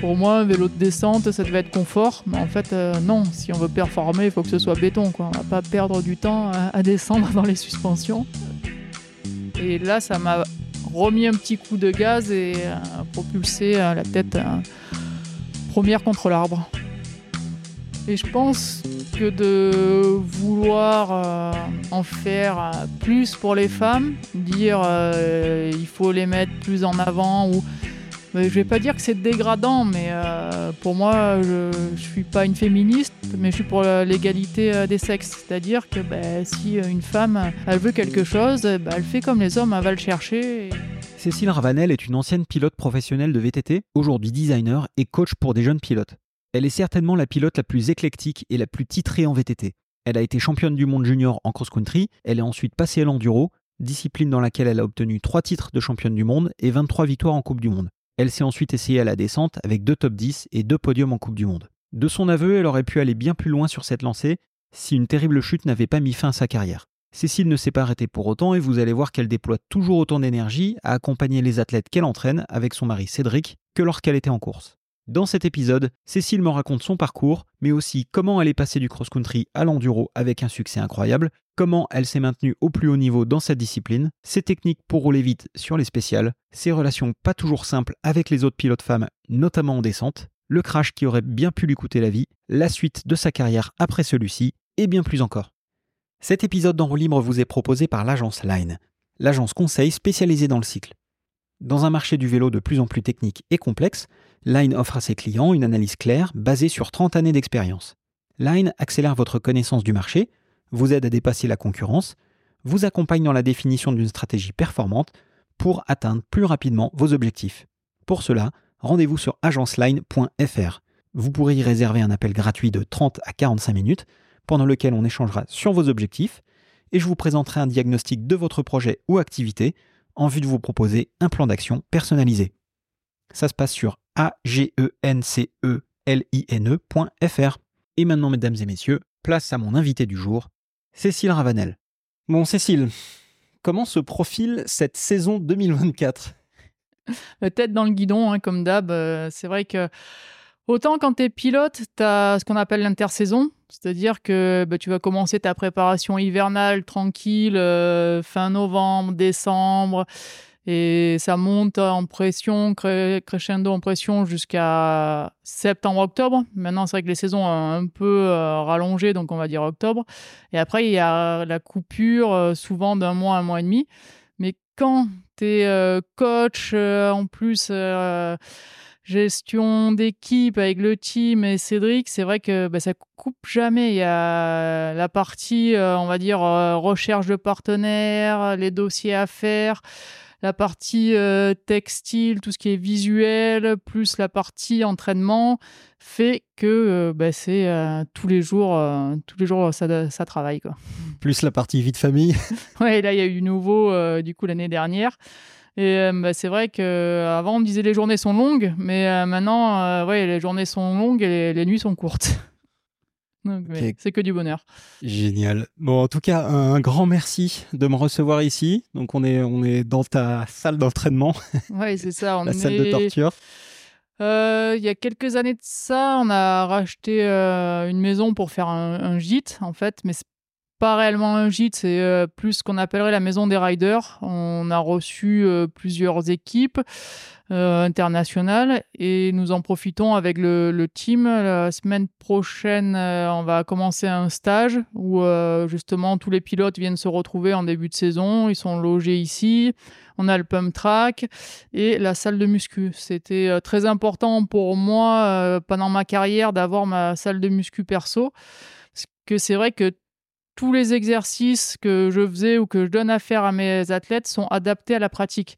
Pour moi, un vélo de descente, ça devait être confort, mais en fait, euh, non. Si on veut performer, il faut que ce soit béton. Quoi. On va pas perdre du temps à, descendre dans les suspensions. Et là, ça m'a remis un petit coup de gaz et euh, propulsé la tête première contre l'arbre. Et je pense que de vouloir euh, en faire euh, plus pour les femmes, dire euh, il faut les mettre plus en avant ou je vais pas dire que c'est dégradant, mais pour moi, je, ne suis pas une féministe, mais je suis pour l'égalité des sexes. C'est-à-dire que ben, si une femme elle veut quelque chose, ben, elle fait comme les hommes, elle va le chercher. Cécile Ravanel est une ancienne pilote professionnelle de VTT, aujourd'hui designer et coach pour des jeunes pilotes. Elle est certainement la pilote la plus éclectique et la plus titrée en VTT. Elle a été championne du monde junior en cross-country, elle est ensuite passée à l'enduro, discipline dans laquelle elle a obtenu 3 titres de championne du monde et 23 victoires en Coupe du Monde. Elle s'est ensuite essayée à la descente avec 2 top 10 et 2 podiums en Coupe du Monde. De son aveu, elle aurait pu aller bien plus loin sur cette lancée si une terrible chute n'avait pas mis fin à sa carrière. Cécile ne s'est pas arrêtée pour autant et vous allez voir qu'elle déploie toujours autant d'énergie à accompagner les athlètes qu'elle entraîne avec son mari Cédric que lorsqu'elle était en course. Dans cet épisode, Cécile me raconte son parcours, mais aussi comment elle est passée du cross-country à l'enduro avec un succès incroyable, comment elle s'est maintenue au plus haut niveau dans cette discipline, ses techniques pour rouler vite sur les spéciales, ses relations pas toujours simples avec les autres pilotes femmes, notamment en descente, le crash qui aurait bien pu lui coûter la vie, la suite de sa carrière après celui-ci, et bien plus encore. Cet épisode d'Enro Libre vous est proposé par l'agence Line, l'agence conseil spécialisée dans le cycle. Dans un marché du vélo de plus en plus technique et complexe, Line offre à ses clients une analyse claire basée sur 30 années d'expérience. Line accélère votre connaissance du marché, vous aide à dépasser la concurrence, vous accompagne dans la définition d'une stratégie performante pour atteindre plus rapidement vos objectifs. Pour cela, rendez-vous sur agenceline.fr. Vous pourrez y réserver un appel gratuit de 30 à 45 minutes pendant lequel on échangera sur vos objectifs et je vous présenterai un diagnostic de votre projet ou activité en vue de vous proposer un plan d'action personnalisé. Ça se passe sur a-g-e-n-c-e-l-i-n-e.fr. Et maintenant, mesdames et messieurs, place à mon invité du jour, Cécile Ravanel. Bon, Cécile, comment se profile cette saison 2024 Tête dans le guidon, hein, comme d'hab. Euh, c'est vrai que Autant quand tu es pilote, tu as ce qu'on appelle l'intersaison, c'est-à-dire que bah, tu vas commencer ta préparation hivernale tranquille, euh, fin novembre, décembre, et ça monte en pression, crescendo en pression jusqu'à septembre-octobre. Maintenant, c'est vrai que les saisons ont un peu euh, rallongé, donc on va dire octobre. Et après, il y a la coupure, euh, souvent d'un mois, un mois et demi. Mais quand tu es coach, en plus gestion d'équipe avec le team et Cédric, c'est vrai que bah, ça coupe jamais. Il y a la partie, euh, on va dire, euh, recherche de partenaires, les dossiers à faire, la partie euh, textile, tout ce qui est visuel, plus la partie entraînement, fait que bah, c'est tous les jours, tous les jours ça, ça travaille. Quoi. Plus la partie vie de famille. ouais, là il y a eu nouveau du coup l'année dernière. Et euh, bah, c'est vrai qu'avant, on me disait les journées sont longues, mais euh, maintenant, euh, ouais, les journées sont longues et les, nuits sont courtes. C'est que du bonheur. Génial. Bon, en tout cas, un grand merci de me recevoir ici. Donc, on est, on est dans ta salle d'entraînement. Oui, c'est ça. On La salle de torture. il y a quelques années de ça, on a racheté une maison pour faire un, un gîte, en fait, mais pas réellement un gîte, c'est euh, plus ce qu'on appellerait la maison des riders. On a reçu euh, plusieurs équipes euh, internationales et nous en profitons avec le, team. La semaine prochaine, on va commencer un stage où justement tous les pilotes viennent se retrouver en début de saison. Ils sont logés ici. On a le pump track et la salle de muscu. C'était très important pour moi pendant ma carrière d'avoir ma salle de muscu perso. Parce que c'est vrai que tous les exercices que je faisais ou que je donne à faire à mes athlètes sont adaptés à la pratique.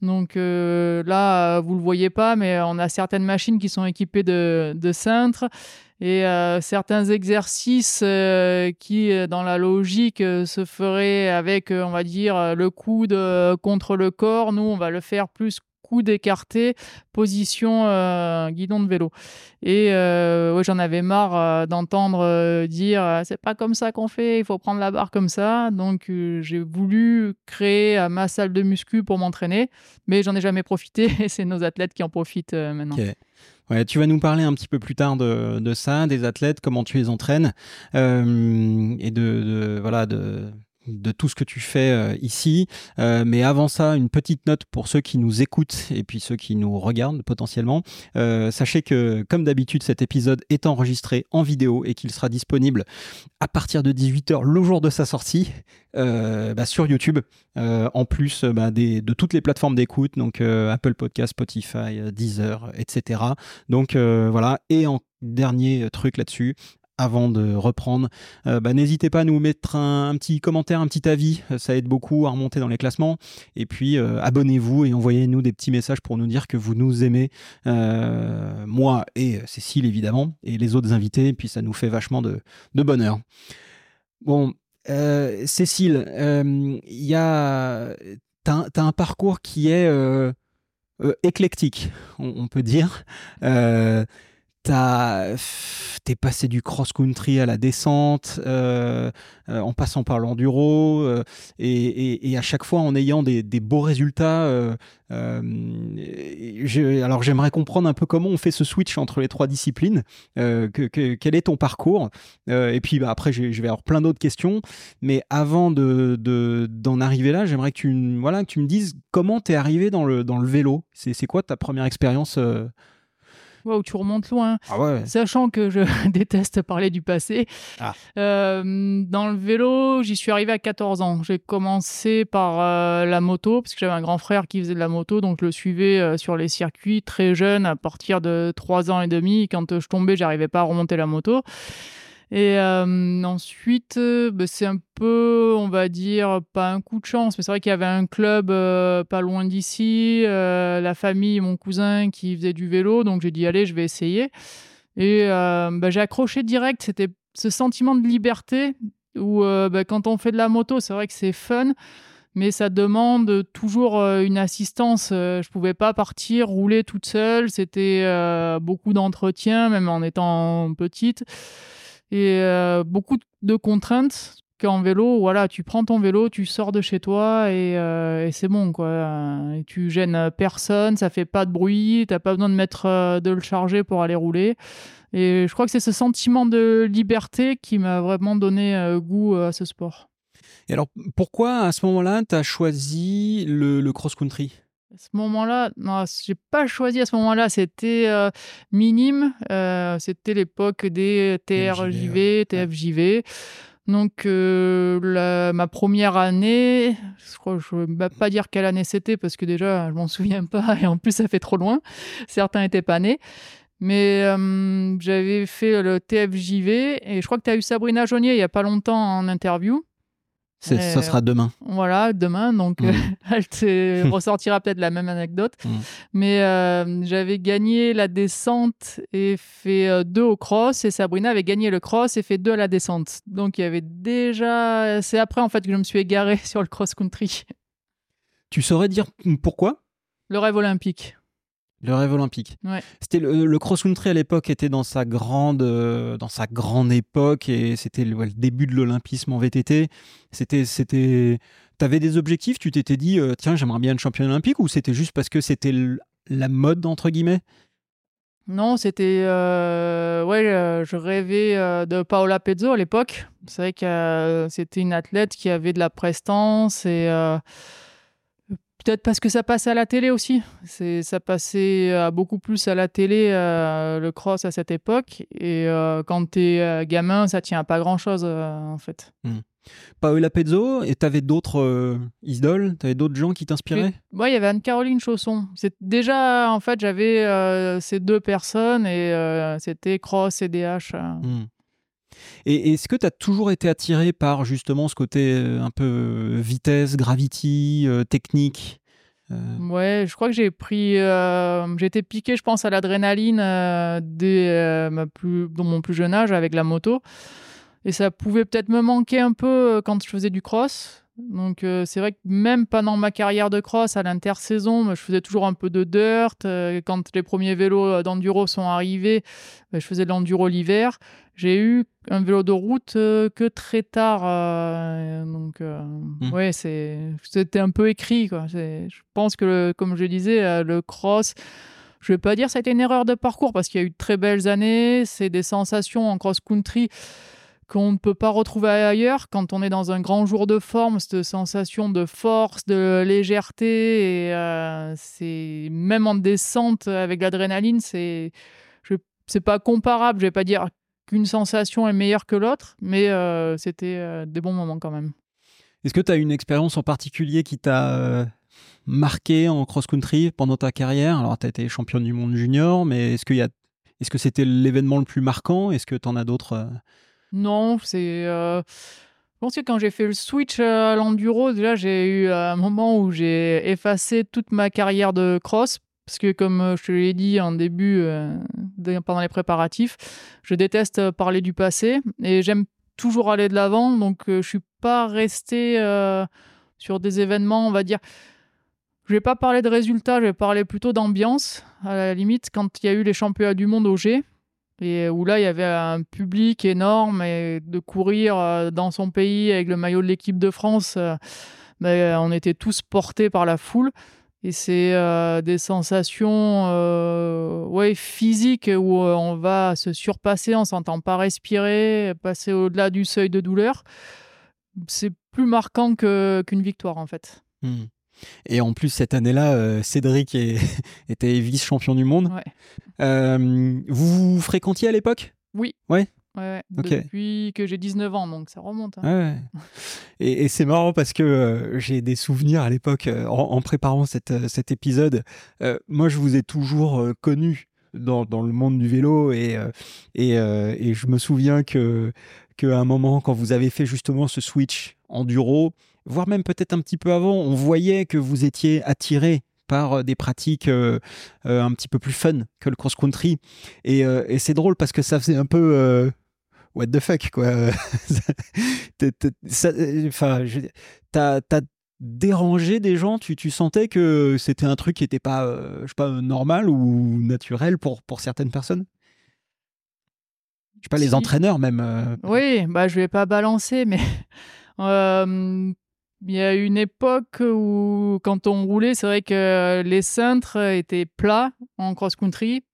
Donc euh, là, vous le voyez pas, mais on a certaines machines qui sont équipées de, cintres et euh, certains exercices euh, qui, dans la logique, se feraient avec, on va dire, le coude contre le corps. Nous, on va le faire plus coude écarté, position guidon de vélo. Et ouais, j'en avais marre d'entendre dire c'est pas comme ça qu'on fait, il faut prendre la barre comme ça. Donc j'ai voulu créer ma salle de muscu pour m'entraîner, mais j'en ai jamais profité et c'est nos athlètes qui en profitent maintenant. Tu vas nous parler un petit peu plus tard de, ça, des athlètes, comment tu les entraînes euh, et de, de, voilà de de tout ce que tu fais euh, ici. Euh, mais avant ça, une petite note pour ceux qui nous écoutent et puis ceux qui nous regardent potentiellement. Euh, sachez que, comme d'habitude, cet épisode est enregistré en vidéo et qu'il sera disponible à partir de 18h le jour de sa sortie bah, sur YouTube, en plus bah, de toutes les plateformes d'écoute, donc Apple Podcast, Spotify, Deezer, etc. Donc voilà. Et en dernier truc là-dessus, avant de reprendre, euh, bah, n'hésitez pas à nous mettre un, petit commentaire, un petit avis, ça aide beaucoup à remonter dans les classements. Et puis euh, abonnez-vous et envoyez-nous des petits messages pour nous dire que vous nous aimez, euh, moi et Cécile évidemment, et les autres invités, et puis ça nous fait vachement de, bonheur. Bon, Cécile, il y a... T'as as un parcours qui est éclectique, on, peut dire t'es passé du cross-country à la descente, euh, euh, en passant par l'enduro, euh, et, à chaque fois en ayant des, beaux résultats. alors j'aimerais comprendre un peu comment on fait ce switch entre les trois disciplines. quel est ton parcours Et puis bah, après, je vais avoir plein d'autres questions. Mais avant de, d'en arriver là, j'aimerais que tu, me dises comment tu es arrivé dans le, vélo. C'est quoi ta première expérience Wow, tu remontes loin. Ah Sachant que je déteste parler du passé. Ah. Euh, dans le vélo, j'y suis arrivé à 14 ans. J'ai commencé par euh, la moto, parce que j'avais un grand frère qui faisait de la moto, donc je le suivais euh, sur les circuits très jeune, à partir de 3 ans et demi. Quand je tombais, j'arrivais pas à remonter la moto. Et euh, ensuite, euh, bah, c'est un peu, on va dire, pas un coup de chance, mais c'est vrai qu'il y avait un club euh, pas loin d'ici, la famille, mon cousin qui faisait du vélo, donc j'ai dit allez, je vais essayer. Et bah, j'ai accroché direct, c'était ce sentiment de liberté où bah, quand on fait de la moto, c'est vrai que c'est fun mais ça demande toujours une assistance. Je pouvais pas partir rouler toute seule. C'était beaucoup d'entretien, même en étant petite et euh, beaucoup de contraintes qu'en vélo, voilà, tu prends ton vélo, tu sors de chez toi et, euh, c'est bon, quoi. Et tu gênes personne, ça fait pas de bruit, t'as pas besoin de mettre euh, de le charger pour aller rouler. Et je crois que c'est ce sentiment de liberté qui m'a vraiment donné goût à ce sport. Et alors, pourquoi à ce moment-là, tu as choisi le cross-country? À ce moment-là, non, j'ai pas choisi à ce moment-là. C'était euh, minime. Euh, c'était l'époque des TRJV, TFJV. Donc, euh, ma première année, je crois, je vais pas dire quelle année c'était parce que déjà, je m'en souviens pas et en plus, ça fait trop loin. Certains étaient pas nés. Mais j'avais fait le TFJV et je crois que tu as eu Sabrina Jaunier il y a pas longtemps en interview. Ça sera demain. Voilà, demain. Donc, mm. elle te ressortira peut-être la même anecdote. Mm. Mais euh, j'avais gagné la descente et fait euh, deux au cross. Et Sabrina avait gagné le cross et fait deux à la descente. Donc, il y avait déjà. C'est après, en fait, que je me suis égaré sur le cross-country. Tu saurais dire pourquoi? Le rêve olympique. Le rêve olympique. Ouais. C'était le, cross-country à l'époque était dans sa grande euh, dans sa grande époque et c'était le, début de l'olympisme en VTT. C'était c'était t'avais des objectifs, tu t'étais dit euh, tiens, j'aimerais bien être champion olympique ou c'était juste parce que c'était la mode entre guillemets? Non, c'était euh, ouais, je rêvais de Paola Pezzo à l'époque. C'est vrai que c'était une athlète qui avait de la prestance et Peut-être parce que ça passait à la télé aussi. C'est, ça passait euh, beaucoup plus à la télé, euh, le cross à cette époque. Et euh, quand tu es gamin, ça tient à pas grand-chose, en fait. Hmm. Paola Pezzo, et tu avais d'autres idoles? Tu avais d'autres gens qui t'inspiraient? Il y avait Anne-Caroline Chausson. C'est, déjà, en fait, j'avais ces deux personnes et c'était cross et DH. Hmm. Et est-ce que tu as toujours été attiré par justement ce côté euh, un peu euh, vitesse, gravity, euh, technique Ouais, je crois que j'ai pris, j'ai été piqué, je pense, à l'adrénaline dans mon plus jeune âge avec la moto. Et ça pouvait peut-être me manquer un peu quand je faisais du cross. Donc euh, c'est vrai que même pendant ma carrière de cross, à l'intersaison, je faisais toujours un peu de dirt. Euh, quand les premiers vélos d'enduro sont arrivés, je faisais de l'enduro l'hiver. J'ai eu un vélo de route que très tard. donc mmh. ouais, c'était un peu écrit. Quoi. Je pense que, comme je disais, le cross je vais pas dire que ça a été une erreur de parcours parce qu'il y a eu de très belles années. C'est des sensations en cross-country qu'on ne peut pas retrouver ailleurs quand on est dans un grand jour de forme, cette sensation de force, de légèreté. Et euh, c'est même en descente avec l'adrénaline, c'est c'est pas comparable. Je vais pas dire qu'une sensation est meilleure que l'autre, mais euh, c'était euh, des bons moments quand même. Est-ce que tu as une expérience en particulier qui t'a marqué en cross-country pendant ta carrière? Alors, tu as été championne du monde junior, mais est-ce, qu'il est-ce que c'était l'événement le plus marquant? Est-ce que tu en as d'autres? Non, c'est. Euh, je pense que quand j'ai fait le switch à l'enduro, déjà, j'ai eu un moment où j'ai effacé toute ma carrière de cross. Parce que, comme je te l'ai dit en début, euh, pendant les préparatifs, je déteste parler du passé et j'aime toujours aller de l'avant. Donc, je suis pas resté sur des événements, on va dire. Je vais pas parler de résultats, je vais parler plutôt d'ambiance. À la limite, quand il y a eu les championnats du monde au G, et où là il y avait un public énorme et de courir euh, dans son pays avec le maillot de l'équipe de France, euh, ben, on était tous portés par la foule. Et c'est euh, des sensations ouais, physiques où on va se surpasser, on s'entend pas respirer, passer au-delà du seuil de douleur. C'est plus marquant qu'une victoire en fait. Hmm. Et en plus, cette année-là, euh, Cédric était vice-champion du monde. Euh, vous, vous fréquentiez à l'époque? Oui. Ouais. Ouais, Depuis que j'ai 19 ans, donc ça remonte. Hein. Ouais. Et, c'est marrant parce que euh, j'ai des souvenirs à l'époque, en, préparant cet épisode. moi, je vous ai toujours connu dans, dans, le monde du vélo et, et, et je me souviens que qu'à un moment, quand vous avez fait justement ce switch enduro, voire même peut-être un petit peu avant, on voyait que vous étiez attiré par euh, des pratiques euh, euh, un petit peu plus fun que le cross-country. Et, c'est drôle parce que ça faisait un peu what the fuck, quoi. Enfin, t'as dérangé des gens? Tu, tu sentais que c'était un truc qui n'était pas, je sais pas, normal ou naturel pour, pour certaines personnes? Je sais pas, les entraîneurs même. Oui, bah, je vais pas balancer, mais il y a une époque où, quand on roulait, c'est vrai que les cintres étaient plats en cross-country,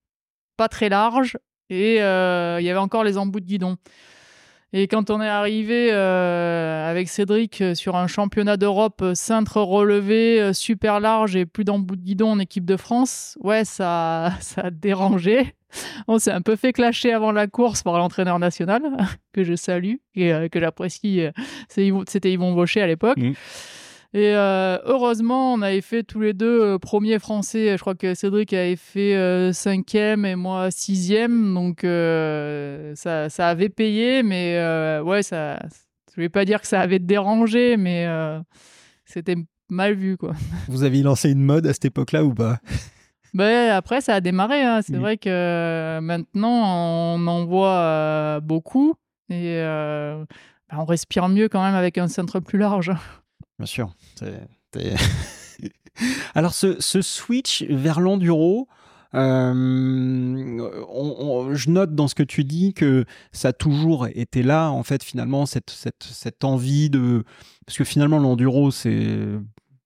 pas très larges, et euh, il y avait encore les embouts de guidon. Et quand on est arrivé euh, avec Cédric sur un championnat d'Europe cintre relevé, super large et plus d'embouts de guidon en équipe de France, ouais, ça, ça a dérangé. On s'est un peu fait clasher avant la course par l'entraîneur national, que je salue et euh, que j'apprécie. Euh, c'était Yvon Baucher à l'époque. Mmh. Et euh, heureusement, on avait fait tous les deux premier français. Je crois que Cédric avait fait cinquième et moi sixième. Donc ça, ça, avait payé, mais ouais, ça, je vais pas dire que ça avait dérangé, mais c'était mal vu. quoi. Vous aviez lancé une mode à cette époque-là ou pas? ben, après, ça a démarré. Hein. C'est vrai que euh, maintenant, on en voit euh, beaucoup et euh, ben, on respire mieux quand même avec un centre plus large. Bien sûr. Alors, ce, ce, switch vers l'enduro, je note dans ce que tu dis que ça a toujours été là, en fait, finalement, cette, cette, cette envie de. Parce que finalement, l'enduro, c'est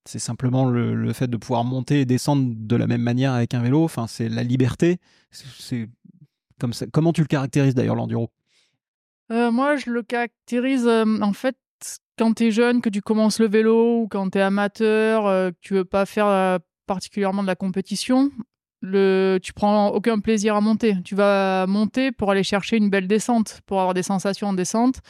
c'est simplement le, fait de pouvoir monter et descendre de la même manière avec un vélo. Enfin, c'est la liberté. C'est comme ça. Comment tu le caractérises d'ailleurs l'enduro? Euh, Moi, je le caractérise euh, en fait quand tu es jeune, que tu commences le vélo ou quand tu es amateur, euh, que tu veux pas faire particulièrement de la compétition. Tu prends aucun plaisir à monter. Tu vas monter pour aller chercher une belle descente, pour avoir des sensations en descente.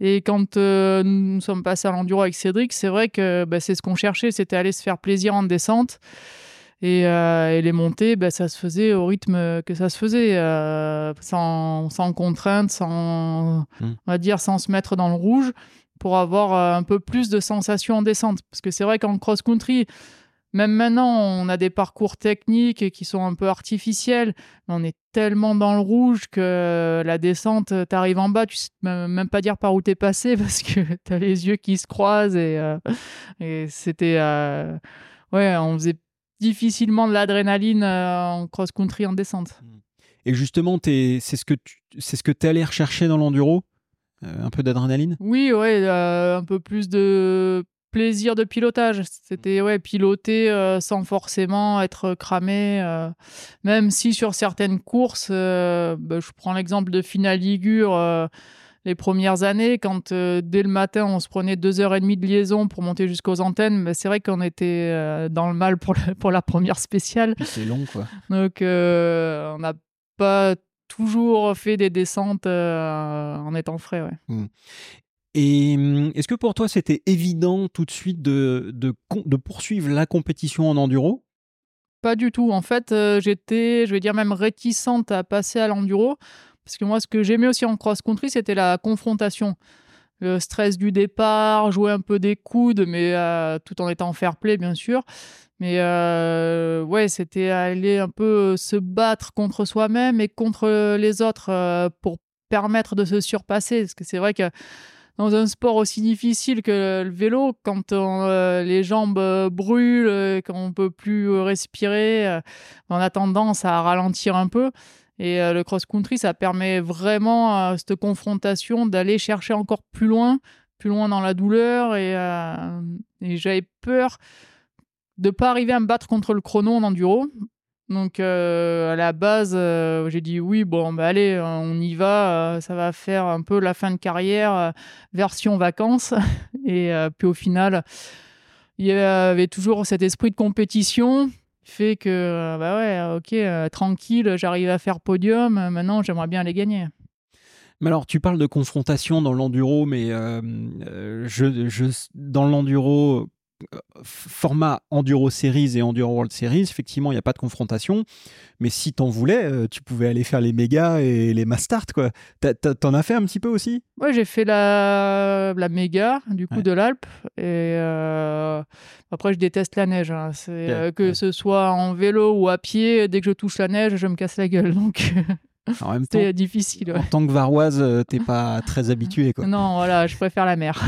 Et quand euh, nous sommes passés à l'enduro avec Cédric, c'est vrai que bah, c'est ce qu'on cherchait, c'était aller se faire plaisir en descente. Et, euh, les montées, bah, ça se faisait au rythme que ça se faisait, euh, sans, sans contrainte, sans, mmh. on va dire, sans se mettre dans le rouge, pour avoir un peu plus de sensations en descente. Parce que c'est vrai qu'en cross-country, même maintenant, on a des parcours techniques qui sont un peu artificiels. Mais on est tellement dans le rouge que la descente, tu arrives en bas, tu sais même pas dire par où t'es passé parce que tu as les yeux qui se croisent et, et c'était. ouais, on faisait difficilement de l'adrénaline en cross-country en descente. Et justement, c'est ce que tu c'est ce que es allé rechercher dans l'enduro Un peu d'adrénaline? Oui, ouais, un peu plus de plaisir de pilotage. C'était ouais, piloter euh, sans forcément être cramé. Euh, même si sur certaines courses, euh, bah, je prends l'exemple de Finale Ligure les premières années, quand dès le matin on se prenait deux heures et demie de liaison pour monter jusqu'aux antennes, bah, c'est vrai qu'on était dans le mal pour, pour la première spéciale. C'est long quoi. Donc on n'a pas toujours fait des descentes en étant frais. Ouais. Mmh. Et hum, est-ce que pour toi, c'était évident tout de suite de, de, poursuivre la compétition en enduro? Pas du tout. En fait, euh, j'étais, je vais dire même réticente à passer à l'enduro. Parce que moi, ce que j'aimais aussi en cross-country, c'était la confrontation. Le stress du départ, jouer un peu des coudes, mais euh, tout en étant fair-play, bien sûr. Mais euh, ouais, c'était aller un peu se battre contre soi-même et contre les autres pour permettre de se surpasser. Parce que c'est vrai que dans un sport aussi difficile que le vélo, quand euh, les jambes euh, brûlent, euh, quand on peut plus respirer, on a tendance à ralentir un peu. Et le cross-country, ça permet vraiment cette confrontation d'aller chercher encore plus loin, plus loin dans la douleur. Et, et j'avais peur de pas arriver à me battre contre le chrono en enduro. Donc euh, à la base, euh, j'ai dit oui, bon, bah allez, on y va, euh, ça va faire un peu la fin de carrière, version vacances. Et puis au final, il y avait toujours cet esprit de compétition fait que, bah ouais, ok, tranquille, j'arrive à faire podium, maintenant j'aimerais bien les gagner. Mais alors, tu parles de confrontation dans l'enduro, mais je, dans l'enduro, format Enduro Series et Enduro World Series, effectivement, il n'y a pas de confrontation. Mais si t'en voulais, euh, tu pouvais aller faire les méga et les Mastart, quoi. T'en as fait un petit peu aussi? Ouais, j'ai fait la, la méga, du coup, de l'Alpe. Et euh, après, je déteste la neige. Hein. Euh, que ce soit en vélo ou à pied, dès que je touche la neige, je me casse la gueule. Donc. En même temps, difficile. En tant que varoise, euh, t'es pas très habitué. Quoi. Non, voilà, je préfère la mer.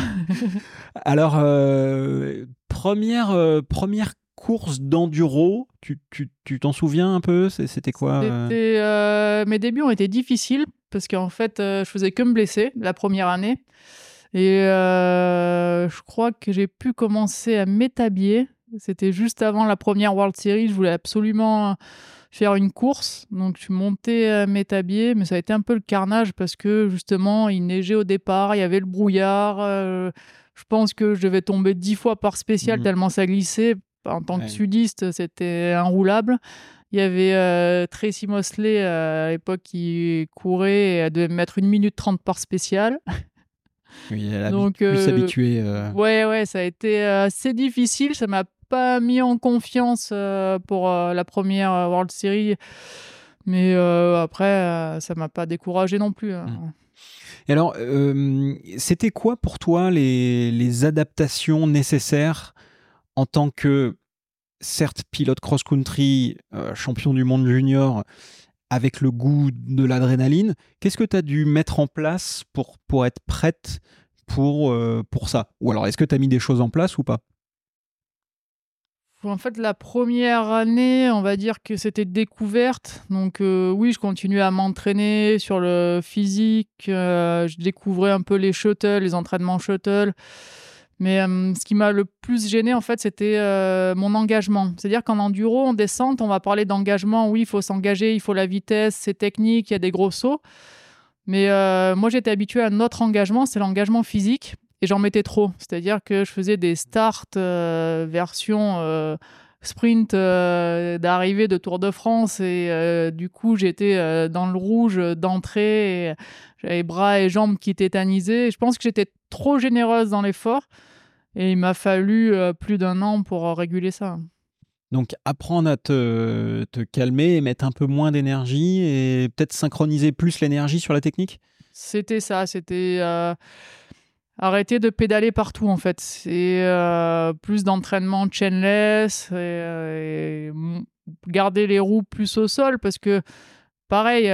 Alors, euh, première, euh, première course d'enduro, tu, tu, t'en souviens un peu? C'était quoi Mes débuts ont été difficiles parce qu'en fait, je faisais que me blesser la première année. Et je crois que j'ai pu commencer à m'établir. C'était juste avant la première World Series. Je voulais absolument faire une course. Donc, je suis monté à Métabier, mais ça a été un peu le carnage parce que justement, il neigeait au départ, il y avait le brouillard. Euh, je pense que je devais tomber dix fois par spécial mhm. tellement ça glissait. En tant que sudiste, c'était inroulable. Il y avait euh, Tracy Mosley euh, à l'époque qui courait et elle devait mettre une minute trente par spécial. Oui, elle a Donc, pu s'habituer. Ouais, ouais, ça a été assez difficile. Ça m'a pas mis en confiance euh, pour euh, la première euh, World Series. Mais après, ça m'a pas découragé non plus. Hein. Mmh. Et alors, c'était quoi pour toi les, les, adaptations nécessaires en tant que, certes, pilote cross-country, champion du monde junior, avec le goût de l'adrénaline? Qu'est-ce que tu as dû mettre en place pour, pour être prête pour, pour ça? Ou alors, est-ce que tu as mis des choses en place ou pas? En fait, la première année, on va dire que c'était découverte. Donc euh, oui, je continuais à m'entraîner sur le physique. Euh, je découvrais un peu les shuttles, les entraînements shuttle. Mais euh, ce qui m'a le plus gêné, en fait, c'était mon engagement. C'est-à-dire qu'en enduro, en descente, on va parler d'engagement. Oui, il faut s'engager, il faut la vitesse, c'est technique, il y a des gros sauts. Mais moi, j'étais habitué à un autre engagement, c'est l'engagement physique et j'en mettais trop. C'est-à-dire que je faisais des starts euh, version euh, sprint euh, d'arrivée de Tour de France et du coup j'étais dans le rouge d'entrée, j'avais bras et jambes qui tétanisaient. Je pense que j'étais trop généreuse dans l'effort et il m'a fallu plus d'un an pour réguler ça. Donc apprendre à te, te calmer et mettre un peu moins d'énergie et peut-être synchroniser plus l'énergie sur la technique? C'était ça, c'était arrêter de pédaler partout en fait. C'est plus d'entraînement chainless et, garder les roues plus au sol parce que pareil,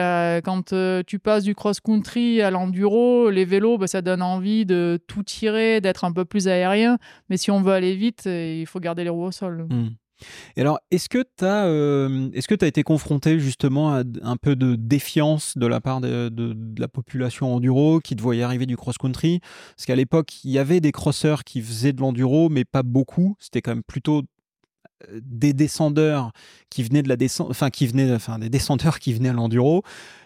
quand tu passes du cross-country à l'enduro, les vélos, bah, ça donne envie de tout tirer, d'être un peu plus aérien. Mais si on veut aller vite, il faut garder les roues au sol. Mmh. Et alors, est-ce que tu as, euh, est-ce que as été confronté justement à un peu de défiance de la part de, la population enduro qui te voyait arriver du cross-country? Parce qu'à l'époque, il y avait des crosseurs qui faisaient de l'enduro, mais pas beaucoup. C'était quand même plutôt euh, des descendeurs qui venaient de la descente, enfin qui venaient, enfin des descendeurs qui venaient à l'enduro.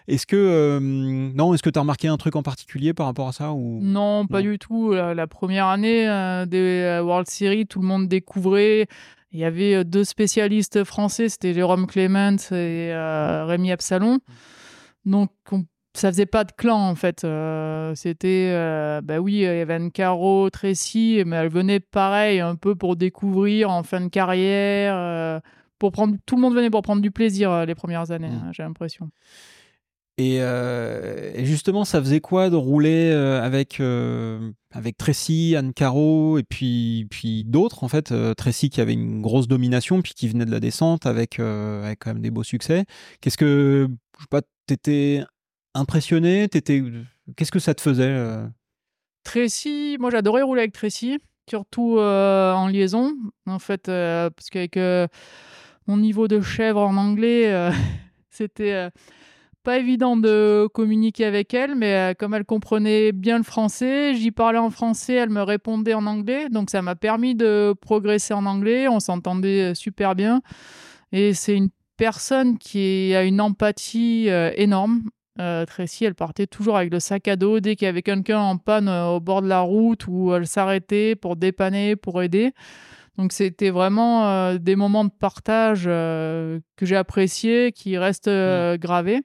Est-ce que euh, non, est-ce que tu as remarqué un truc en particulier par rapport à ça ou non, pas du tout. La, première année des World Series, tout le monde découvrait. Il y avait euh, deux spécialistes français, c'était Jérôme Clément et euh, Rémi Absalon. Donc, ça faisait pas de clan en fait. Euh, c'était, bah oui, Anne Caro, Tracy, mais elle venait pareil, un peu pour découvrir en fin de carrière. pour prendre, tout le monde venait pour prendre du plaisir les premières années, mmh. hein, j'ai l'impression. Euh, et, justement, ça faisait quoi de rouler euh, avec, euh, avec Tracy, Anne Caro et puis, puis d'autres en fait Tracy qui avait une grosse domination, puis qui venait de la descente avec, avec quand même des beaux succès. Qu'est-ce que, je sais pas, t'étais impressionné? T'étais, Qu'est-ce que ça te faisait Tracy, moi j'adorais rouler avec Tracy, surtout en liaison, en fait, parce qu'avec mon niveau de chèvre en anglais, c'était pas évident de communiquer avec elle, mais euh, comme elle comprenait bien le français, j'y parlais en français, elle me répondait en anglais, donc ça m'a permis de progresser en anglais, on s'entendait euh, super bien. Et c'est une personne qui a une empathie euh, énorme. Tracy, elle partait toujours avec le sac à dos dès qu'il y avait quelqu'un en panne au bord de la route ou elle s'arrêtait pour dépanner, pour aider. Donc c'était vraiment des moments de partage que j'ai appréciés, qui restent mmh. gravés.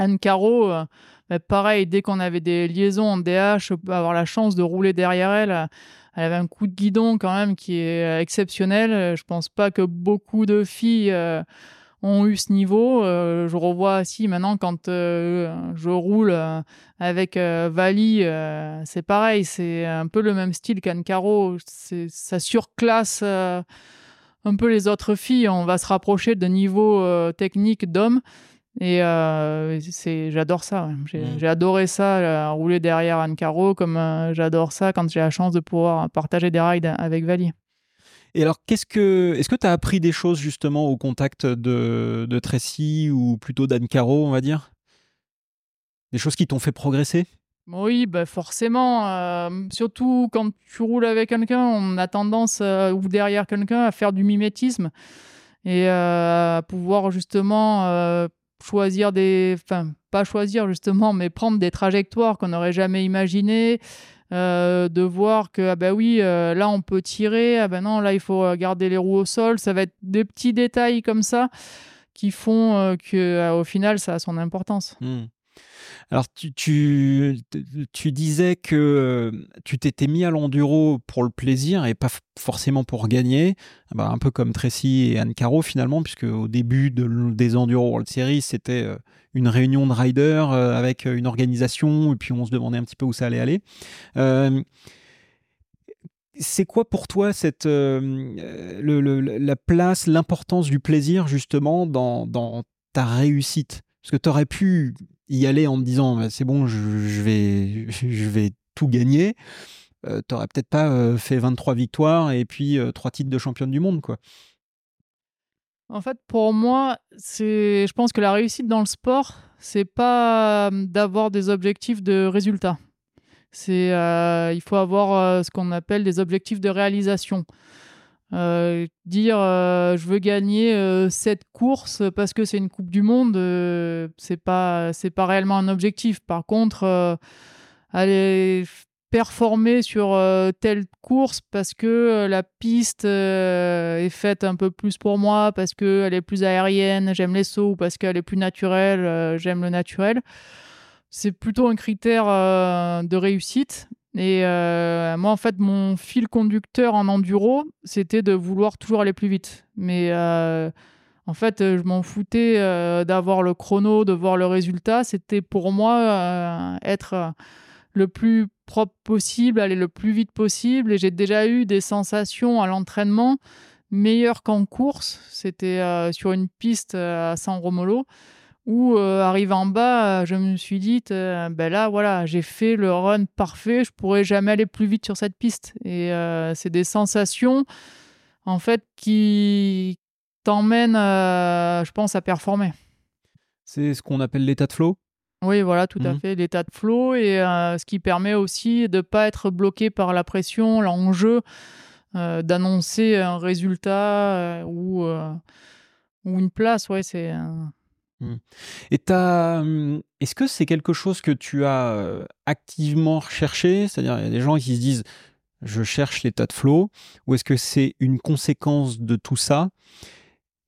Anne Caro, euh, bah, pareil, dès qu'on avait des liaisons en DH, avoir la chance de rouler derrière elle, euh, elle avait un coup de guidon quand même qui est euh, exceptionnel. Je pense pas que beaucoup de filles ont eu ce niveau. je revois si maintenant quand je roule avec Vali, c'est pareil, c'est un peu le même style qu'Anne Caro. Ça surclasse un peu les autres filles. On va se rapprocher de niveau technique d'hommes. Et euh, c'est, j'adore ça. Mm. J'ai, adoré ça, euh, rouler derrière Anne Caro, comme euh, j'adore ça quand j'ai la chance de pouvoir partager des rides avec Vali. Et alors, qu'est-ce que, est-ce que tu as appris des choses justement au contact de, de Tracy ou plutôt d'Anne Caro, on va dire? Des choses qui t'ont fait progresser? Oui, bah forcément. surtout quand tu roules avec quelqu'un, on a tendance, ou derrière quelqu'un, à faire du mimétisme et à pouvoir justement choisir des. Enfin, pas choisir justement, mais prendre des trajectoires qu'on n'aurait jamais imaginées. Euh, de voir que ah ben oui euh, là on peut tirer ah ben non là il faut garder les roues au sol ça va être des petits détails comme ça qui font euh, que au final ça a son importance mmh. Alors, tu, tu, disais que tu t'étais mis à l'enduro pour le plaisir et pas forcément pour gagner, ah bah, un peu comme Tracy et Anne Caro finalement, puisque au début des Enduro World Series, c'était une réunion de riders avec une organisation et puis on se demandait un petit peu où ça allait aller. c'est quoi pour toi cette, la place, l'importance du plaisir justement dans, dans ta réussite? Parce que tu aurais pu y aller en te disant bah, c'est bon, je, vais, je vais tout gagner, euh, tu n'aurais peut-être pas euh, fait 23 victoires et puis euh, trois titres de championne du monde. quoi. En fait, pour moi, c'est, je pense que la réussite dans le sport, c'est pas d'avoir des objectifs de résultats. C'est, il faut avoir ce qu'on appelle des objectifs de réalisation. Euh, dire euh, je veux gagner euh, cette course parce que c'est une Coupe du Monde, c'est pas pas réellement un objectif. Par contre, aller performer sur telle course parce que la piste est faite un peu plus pour moi, parce qu'elle est plus aérienne, j'aime les sauts, parce qu'elle est plus naturelle, j'aime le naturel. C'est plutôt un critère de réussite. Et euh, moi, en fait, mon fil conducteur en enduro, c'était de vouloir toujours aller plus vite. Mais euh, en fait, je m'en foutais euh, d'avoir le chrono, de voir le résultat. C'était pour moi être le plus propre possible, aller le plus vite possible. Et j'ai déjà eu des sensations à l'entraînement meilleures qu'en course. C'était sur une piste à San Romolo où, euh, arrivé en bas, je me suis dit, ben là, voilà, j'ai fait le run parfait, je pourrais jamais aller plus vite sur cette piste. Et c'est des sensations, en fait, qui t'emmènent, je pense, à performer. C'est ce qu'on appelle l'état de flow? Oui, voilà, tout à mmh. fait, l'état de flow et euh, ce qui permet aussi de ne pas être bloqué par la pression, l'enjeu euh, d'annoncer un résultat euh, ou, ou une place. Ouais, c'est. Mmh. Et hum, est-ce que c'est quelque chose que tu as activement recherché? C'est-à-dire, il y a des gens qui se disent je cherche l'état de flow, ou est-ce que c'est une conséquence de tout ça?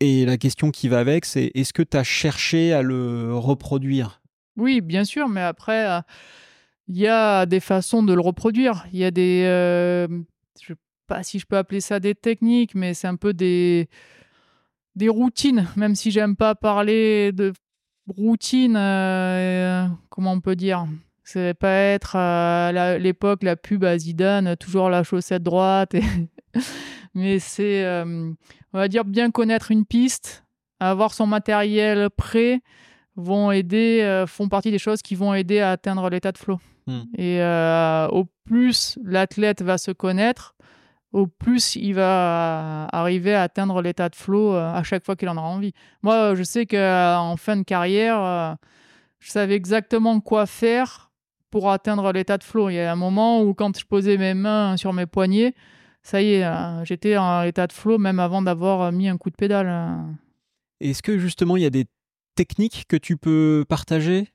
Et la question qui va avec, c'est est-ce que tu as cherché à le reproduire? Oui, bien sûr, mais après, euh, il y a des façons de le reproduire. Il y a des. Je sais pas si je peux appeler ça des techniques, mais c'est un peu des, des routines, même si j'aime pas parler de routine. Euh, comment on peut dire? Ça va pas être à l'époque la pub à Zidane, toujours la chaussette droite. mais c'est, on va dire, bien connaître une piste, avoir son matériel prêt vont aider, euh, font partie des choses qui vont aider à atteindre l'état de flow. Hmm. Et euh, au plus l'athlète va se connaître, au plus il va arriver à atteindre l'état de flow euh, à chaque fois qu'il en aura envie. Moi, je sais qu'en fin de carrière, je savais exactement quoi faire pour atteindre l'état de flow. Il y a un moment où quand je posais mes mains sur mes poignets, ça y est, j'étais en état de flow même avant d'avoir mis un coup de pédale. Est-ce que justement il y a des techniques que tu peux partager?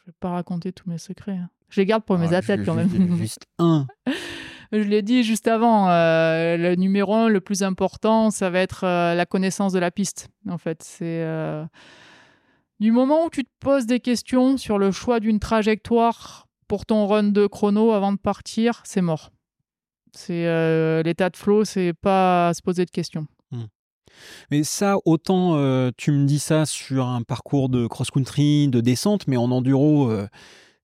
Je vais pas raconter tous mes secrets. Hein. Je les garde pour mes ah, athlètes quand même. Juste un. je l'ai dit juste avant, euh, le numéro un, le plus important, ça va être euh, la connaissance de la piste. En fait, c'est euh, du moment où tu te poses des questions sur le choix d'une trajectoire pour ton run de chrono avant de partir, c'est mort. C'est l'état de flow, c'est pas se poser de questions. Mais ça, autant tu me dis ça sur un parcours de cross-country, de descente, mais en enduro,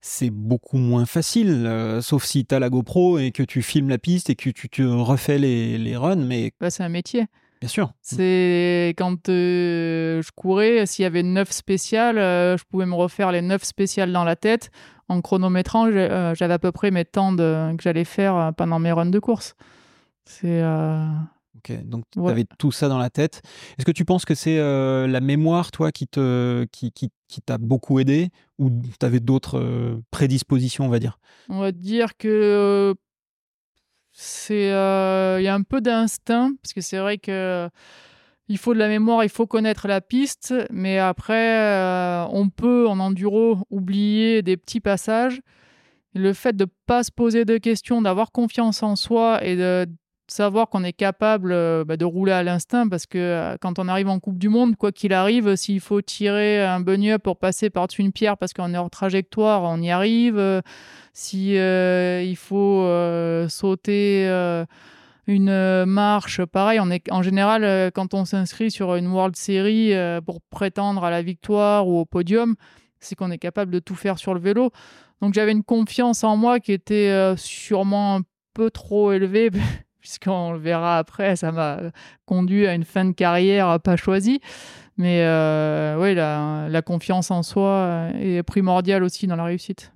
c'est beaucoup moins facile, euh, sauf si tu as la GoPro et que tu filmes la piste et que tu, te refais les, les runs. Mais... Bah, c'est un métier. Bien sûr. C'est quand je courais, s'il y avait neuf spéciales, je pouvais me refaire les neuf spéciales dans la tête. En chronométrant, j'avais à peu près mes temps que j'allais faire pendant mes runs de course. C'est donc tu avais tout ça dans la tête. Est-ce que tu penses que c'est euh, la mémoire, toi, qui te qui, qui, qui t'a beaucoup aidé ou tu avais d'autres euh, prédispositions, on va dire? On va dire que c'est il y a un peu d'instinct parce que c'est vrai que il faut de la mémoire, il faut connaître la piste, mais après on peut en enduro oublier des petits passages. Le fait de ne pas se poser de questions, d'avoir confiance en soi et de, savoir qu'on est capable euh, bah, de rouler à l'instinct parce que euh, quand on arrive en Coupe du Monde, quoi qu'il arrive, s'il faut tirer un up pour passer par-dessus une pierre parce qu'on est hors trajectoire, on y arrive. Euh, si il faut sauter une marche, pareil, on en général quand on s'inscrit sur une World Series pour prétendre à la victoire ou au podium, c'est qu'on est capable de tout faire sur le vélo. Donc j'avais une confiance en moi qui était sûrement un peu trop élevée puisqu'on le verra après, ça m'a conduit à une fin de carrière pas choisie. Mais euh, oui, la, confiance en soi est primordiale aussi dans la réussite.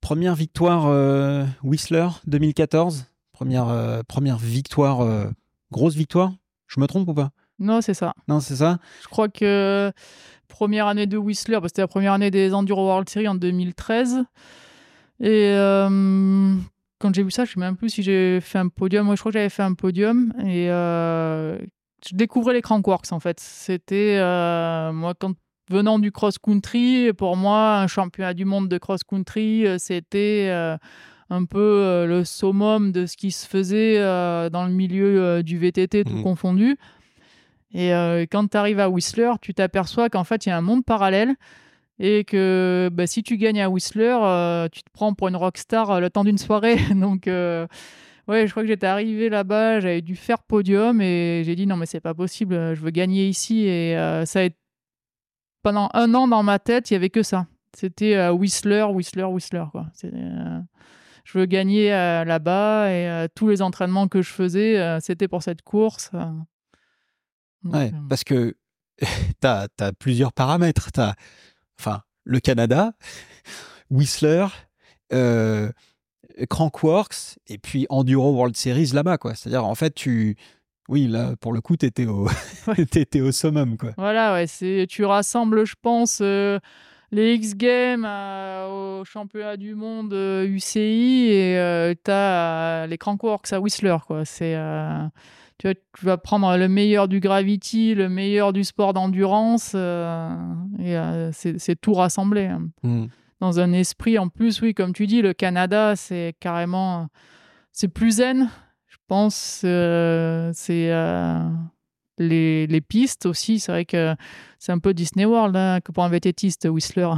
Première victoire euh, Whistler 2014. Première, euh, première victoire, grosse victoire. Je me trompe ou pas? Non, c'est ça. Non, c'est ça. Je crois que première année de Whistler, bah, c'était la première année des Enduro World Series en 2013. Et quand j'ai vu ça, je ne sais même plus si j'ai fait un podium. Moi, je crois que j'avais fait un podium et euh, je découvrais les crankworks en fait. C'était euh, moi quand venant du cross country, pour moi, un championnat du monde de cross country, euh, c'était un peu le summum de ce qui se faisait dans le milieu du VTT tout mmh. confondu. Et quand tu arrives à Whistler, tu t'aperçois qu'en fait, il y a un monde parallèle et que bah, si tu gagnes à Whistler, euh, tu te prends pour une rockstar euh, le temps d'une soirée. Donc, euh, ouais, je crois que j'étais arrivé là-bas, j'avais dû faire podium et j'ai dit non, mais c'est pas possible, je veux gagner ici. Et ça a été... pendant un an dans ma tête, il y avait que ça. C'était Whistler, Whistler, Whistler. Quoi. je veux gagner là-bas et tous les entraînements que je faisais, c'était pour cette course. ouais, parce que tu as, as, plusieurs paramètres. Tu as enfin, le Canada, Whistler, Crankworks et puis Enduro World Series là-bas. quoi. C'est-à-dire, en fait, tu oui, là, pour le coup, tu étais, au... au summum. Quoi. Voilà, ouais, c'est... tu rassembles, je pense, euh, les X Games euh, au championnat du monde UCI euh, et tu as les Crankworks à Whistler. Quoi. C'est, tu, vas, tu vas prendre le meilleur du gravity, le meilleur du sport d'endurance et c'est, tout rassemblé. Hein. Mmh. Dans un esprit, en plus, oui, comme tu dis, le Canada, c'est carrément. C'est plus zen pense, euh, c'est euh, les, les, pistes aussi. C'est vrai que c'est un peu Disney World hein, que pour un vététiste, Whistler.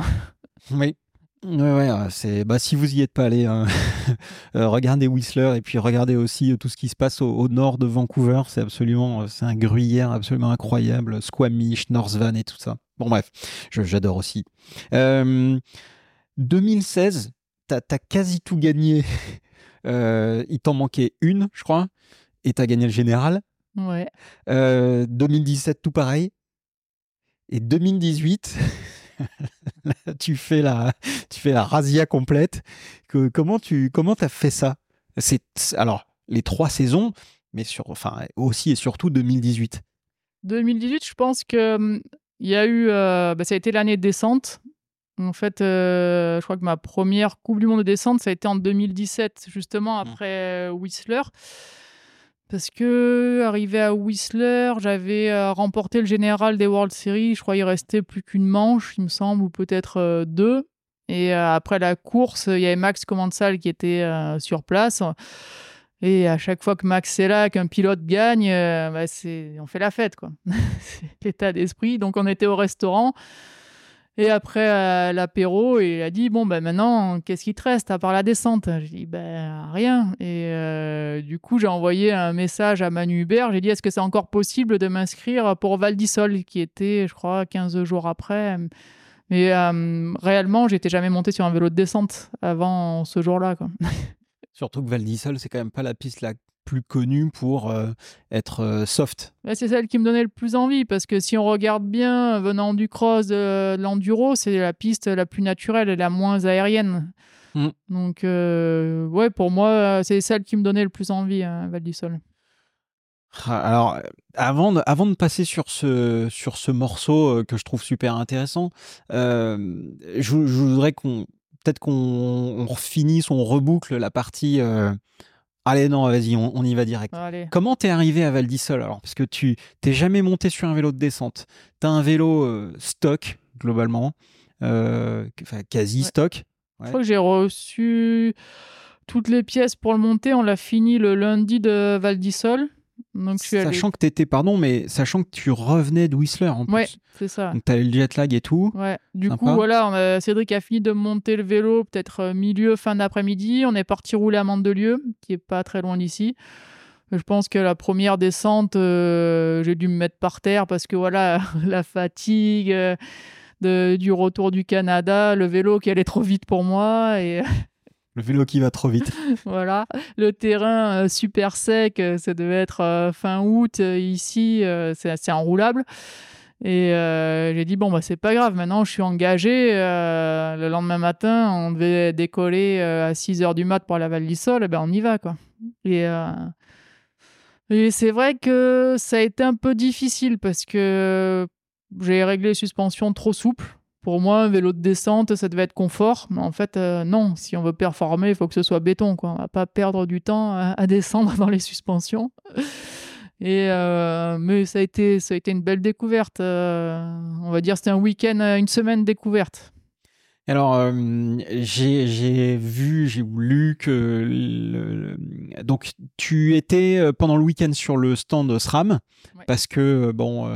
Oui. Ouais, c'est bah, si vous y êtes pas allé, hein, euh, regardez Whistler et puis regardez aussi tout ce qui se passe au, nord de Vancouver. C'est absolument, c'est un gruyère absolument incroyable. Squamish, North et tout ça. Bon bref, j'adore aussi. 2016, tu as, quasi tout gagné euh, il t'en manquait une, je crois, et tu as gagné le général. Ouais. 2017, euh, tout pareil. Et 2018, tu fais la, tu fais la razzia complète. Que, comment tu, comment as fait ça? C'est alors les trois saisons, mais sur, enfin aussi et surtout 2018. 2018, je pense que hum, il y a eu, euh, bah, ça a été l'année de descente. En fait, euh, je crois que ma première Coupe du Monde de descente, ça a été en 2017, justement mmh. après euh, Whistler. Parce que, arrivé à Whistler, j'avais euh, remporté le général des World Series. Je crois qu'il restait plus qu'une manche, il me semble, ou peut-être deux. Et après la course, il y avait Max Commensal qui était sur place. Et à chaque fois que Max est là, qu'un pilote gagne, bah, on fait la fête. quoi. c'est l'état d'esprit. Donc on était au restaurant. Et après euh, l'apéro, il a dit Bon, ben maintenant, qu'est-ce qui te reste à part la descente? J'ai dit Ben rien. Et euh, du coup, j'ai envoyé un message à Manu Hubert. J'ai dit Est-ce que c'est encore possible de m'inscrire pour Val d'Isol, qui était, je crois, 15 jours après? Mais euh, réellement, j'étais jamais monté sur un vélo de descente avant ce jour-là. Surtout que Val d'Isol, c'est quand même pas la piste la plus connue pour euh, être euh, soft. c'est celle qui me donnait le plus envie parce que si on regarde bien, venant du cross, de, l'enduro, c'est la piste la plus naturelle et la moins aérienne. Mm. Donc, euh, ouais, pour moi, c'est celle qui me donnait le plus envie, hein, Val d'Isol. Ah, alors, avant de, avant de passer sur ce, sur ce morceau que je trouve super intéressant, je, voudrais qu'on peut-être qu'on finisse, on reboucle la partie Allez, non, vas-y, on, y va direct. Comment t'es arrivé à Val d'Isol alors? Parce que tu t'es jamais monté sur un vélo de descente. T'as un vélo euh, stock, globalement, euh, quasi stock. Je crois que j'ai reçu toutes les pièces pour le monter. On l'a fini le lundi de Val d'Isol. Donc, sachant que t'étais, pardon, mais sachant que tu revenais de Whistler en plus. Ouais, c'est ça. Donc le jet lag et tout. Ouais. Du coup, voilà, Cédric a fini de monter le vélo peut-être euh, milieu, fin d'après-midi. On est parti rouler à Mandelieu, qui est pas très loin d'ici. Je pense que la première descente, euh, j'ai dû me mettre par terre parce que voilà, la fatigue euh, de, du retour du Canada, le vélo qui allait trop vite pour moi et Le vélo qui va trop vite. voilà. Le terrain euh, super sec, euh, ça devait être euh, fin août. ici, c'est assez enroulable. Et j'ai dit, bon, bah, c'est pas grave, maintenant je suis engagé. le lendemain matin, on devait décoller à 6 h du mat pour la Val d'Isol, et ben on y va, quoi. Et, et c'est vrai que ça a été un peu difficile parce que j'ai réglé les suspensions trop souples. Pour moi, un vélo de descente, ça devait être confort. Mais en fait, euh, non. Si on veut performer, il faut que ce soit béton. Quoi. On va pas perdre du temps à, descendre dans les suspensions. Et euh, mais ça a été, ça a été une belle découverte. Euh, on va dire, c'était un week-end, une semaine découverte. Alors, euh, j'ai vu, j'ai lu que donc tu étais pendant le week-end sur le stand SRAM parce que euh, bon,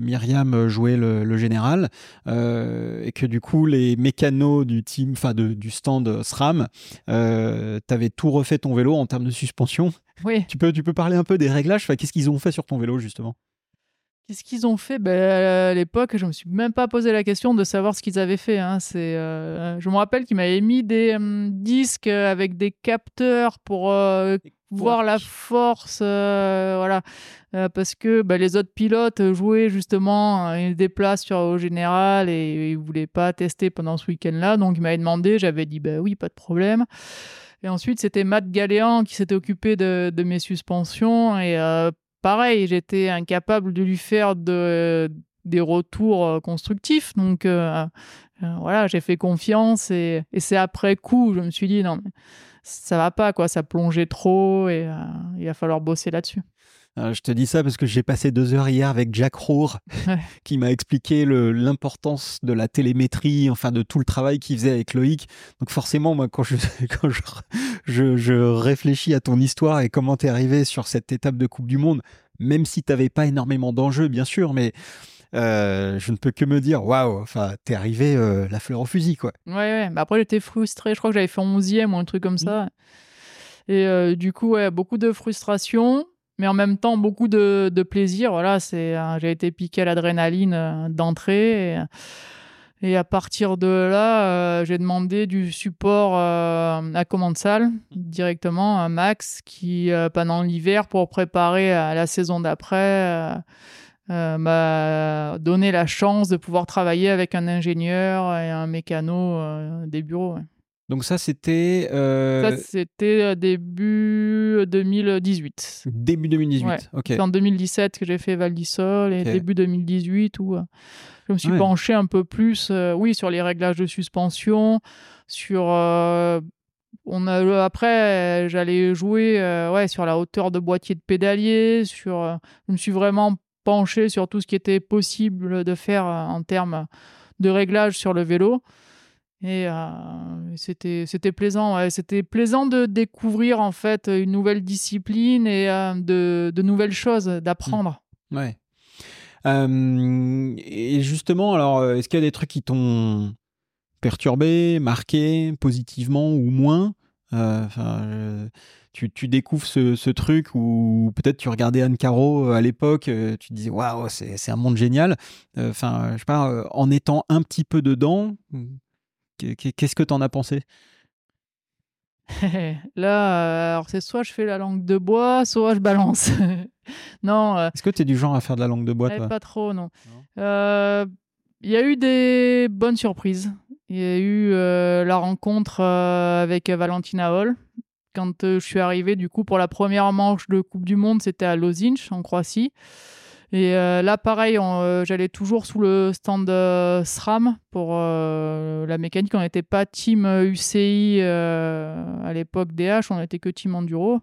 Myriam jouait le, général et que du coup les mécanos du team, enfin du stand SRAM, t'avais tout refait ton vélo en termes de suspension. Oui. Tu peux, tu peux parler un peu des réglages? Qu'est-ce qu'ils ont fait sur ton vélo justement? Qu'est-ce qu'ils ont fait? Ben, À l'époque, je me suis même pas posé la question de savoir ce qu'ils avaient fait. Hein. C'est, euh, je me rappelle qu'ils m'avaient mis des disques avec des capteurs pour euh, voir la force, euh, voilà, parce que ben, les autres pilotes jouaient justement, ils déplacent sur au général et ils voulaient pas tester pendant ce week-end-là, donc ils m'avaient demandé, j'avais dit ben oui, pas de problème. Et ensuite, c'était Matt Galéan qui s'était occupé de, de, mes suspensions et pareil, j'étais incapable de lui faire de, des retours euh, constructifs. Donc euh, euh, voilà, j'ai fait confiance et, c'est après coup, je me suis dit non, mais ça va pas, quoi, ça plongeait trop et il va falloir bosser là-dessus. Je te dis ça parce que j'ai passé deux heures hier avec Jack Rohr, qui m'a expliqué l'importance de la télémétrie, enfin de tout le travail qu'il faisait avec Loïc. Donc forcément, moi, quand je, quand je, je, réfléchis à ton histoire et comment tu es arrivé sur cette étape de Coupe du Monde, même si tu n'avais pas énormément d'enjeux, bien sûr, mais euh, je ne peux que me dire, waouh, enfin, t'es arrivé euh, la fleur au fusil, quoi. Ouais, ouais. Bah après, j'étais frustré. Je crois que j'avais fait 11e ou un truc comme mmh. ça. Et du coup, ouais, beaucoup de frustration mais en même temps beaucoup de, plaisir. Voilà, c'est euh, j'ai été piqué à l'adrénaline euh, d'entrée. Et, à partir de là, euh, j'ai demandé du support à commande salle directement à Max, qui pendant l'hiver pour préparer à la saison d'après. m'a donné la chance de pouvoir travailler avec un ingénieur et un mécano des bureaux. Donc ça, c'était... Ça, c'était début 2018. Début 2018, ok. C'est en 2017 que j'ai fait Val d'Isol et début 2018 où je me suis penché un peu plus, oui, sur les réglages de suspension, sur... on a, après, j'allais jouer ouais, sur la hauteur de boîtier de pédalier, sur, je me suis vraiment penché sur tout ce qui était possible de faire en termes de réglage sur le vélo. Et euh, c'était, c'était plaisant. C'était plaisant de découvrir en fait une nouvelle discipline et euh, de, de, nouvelles choses, d'apprendre. Mmh. Ouais. Et justement, alors, est-ce qu'il y a des trucs qui t'ont perturbé, marqué positivement ou moins? Euh, tu, découvres ce, truc où peut-être tu regardais Anne Caro à l'époque, tu disais waouh, c'est, un monde génial. Enfin, je sais pas, en étant un petit peu dedans, Qu'est-ce que tu en as pensé? Là, alors c'est soit je fais la langue de bois, soit je balance. non. Est-ce que tu es du genre à faire de la langue de bois Pas trop, non. Il y a eu des bonnes surprises. Il y a eu la rencontre avec Valentina Hall. Quand je suis arrivé, du coup, pour la première manche de Coupe du Monde, c'était à Lozinch, en Croatie. Et euh, là, pareil, euh, j'allais toujours sous le stand SRAM pour euh, la mécanique. On n'était pas team UCI à l'époque DH, on n'était que team Enduro.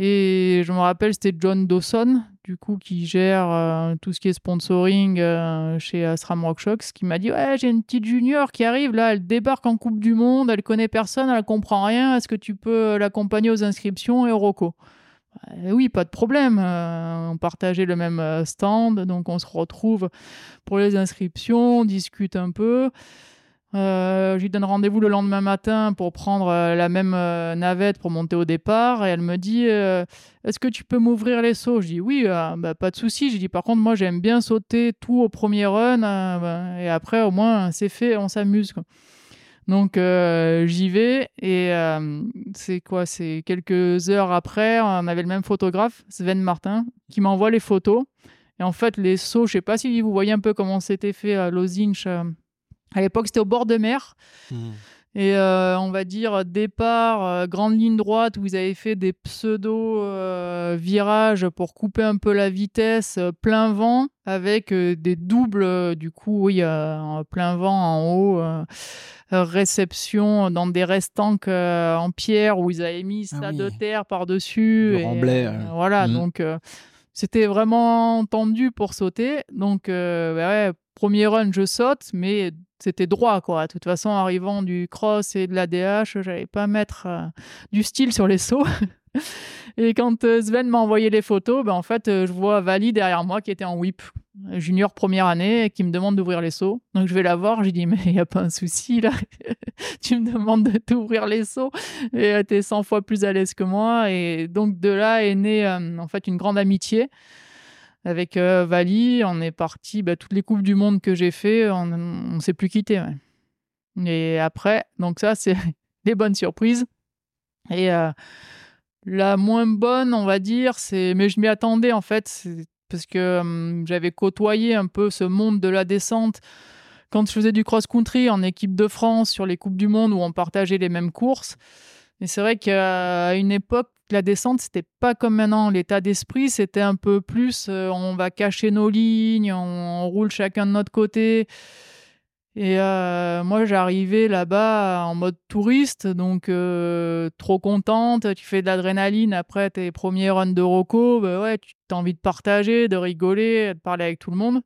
Et je me rappelle, c'était John Dawson, du coup, qui gère tout ce qui est sponsoring chez SRAM RockShox, qui m'a dit Ouais, j'ai une petite junior qui arrive, là, elle débarque en Coupe du Monde, elle connaît personne, elle comprend rien. Est-ce que tu peux l'accompagner aux inscriptions et au ROCO euh, oui, pas de problème. Euh, on partageait le même euh, stand, donc on se retrouve pour les inscriptions, on discute un peu. Euh, je lui donne rendez-vous le lendemain matin pour prendre la même navette pour monter au départ. Et elle me dit Est-ce que tu peux m'ouvrir les sauts Je dis Oui, bah, pas de souci. Je dis Par contre, moi, j'aime bien sauter tout au premier run. Bah, et après, au moins, c'est fait, on s'amuse. Donc euh, j'y vais et euh, c'est quoi? C'est quelques heures après, on avait le même photographe, Sven Martin, qui m'envoie les photos. Et en fait, les sauts, je sais pas si vous voyez un peu comment c'était fait à Lozinch. Euh, à l'époque, c'était au bord de mer. Mmh. Et on va dire départ, grande ligne droite où ils avaient fait des pseudo virages pour couper un peu la vitesse, plein vent avec des doubles, du coup, oui, plein vent en haut réception dans des restants euh, en pierre où ils avaient mis ah ça de terre par-dessus. Le remblai. Euh, voilà, mmh. donc euh, c'était vraiment tendu pour sauter. Donc, bah premier run, je saute, mais c'était droit, quoi. De toute façon, arrivant du cross et de la DH, j'allais pas mettre du style sur les sauts. et quand Sven m'a envoyé les photos, ben, en fait, je vois Vali derrière moi qui était en whip junior première année qui me demande d'ouvrir les seaux. Donc je vais la voir, j'ai dit mais il n'y a pas un souci là. tu me demandes de t'ouvrir les seaux et tu es 100 fois plus à l'aise que moi et donc de là est née euh, en fait une grande amitié. Avec euh, Vali, on est parti, bah, toutes les Coupes du Monde que j'ai fait, on ne s'est plus quitté. Et après, donc ça, c'est les bonnes surprises. Et euh, la moins bonne, on va dire, c'est. Mais je m'y attendais en fait, parce que hum, j'avais côtoyé un peu ce monde de la descente quand je faisais du cross-country en équipe de France sur les Coupes du Monde où on partageait les mêmes courses. Et c'est vrai qu'à une époque, la descente, c'était pas comme maintenant. L'état d'esprit, c'était un peu plus euh, on va cacher nos lignes, on, roule chacun de notre côté. Et euh, moi, j'arrivais là-bas en mode touriste, donc euh, trop contente. Tu fais de l'adrénaline après tes premiers runs de Rocco. Bah ouais, tu as envie de partager, de rigoler, de parler avec tout le monde.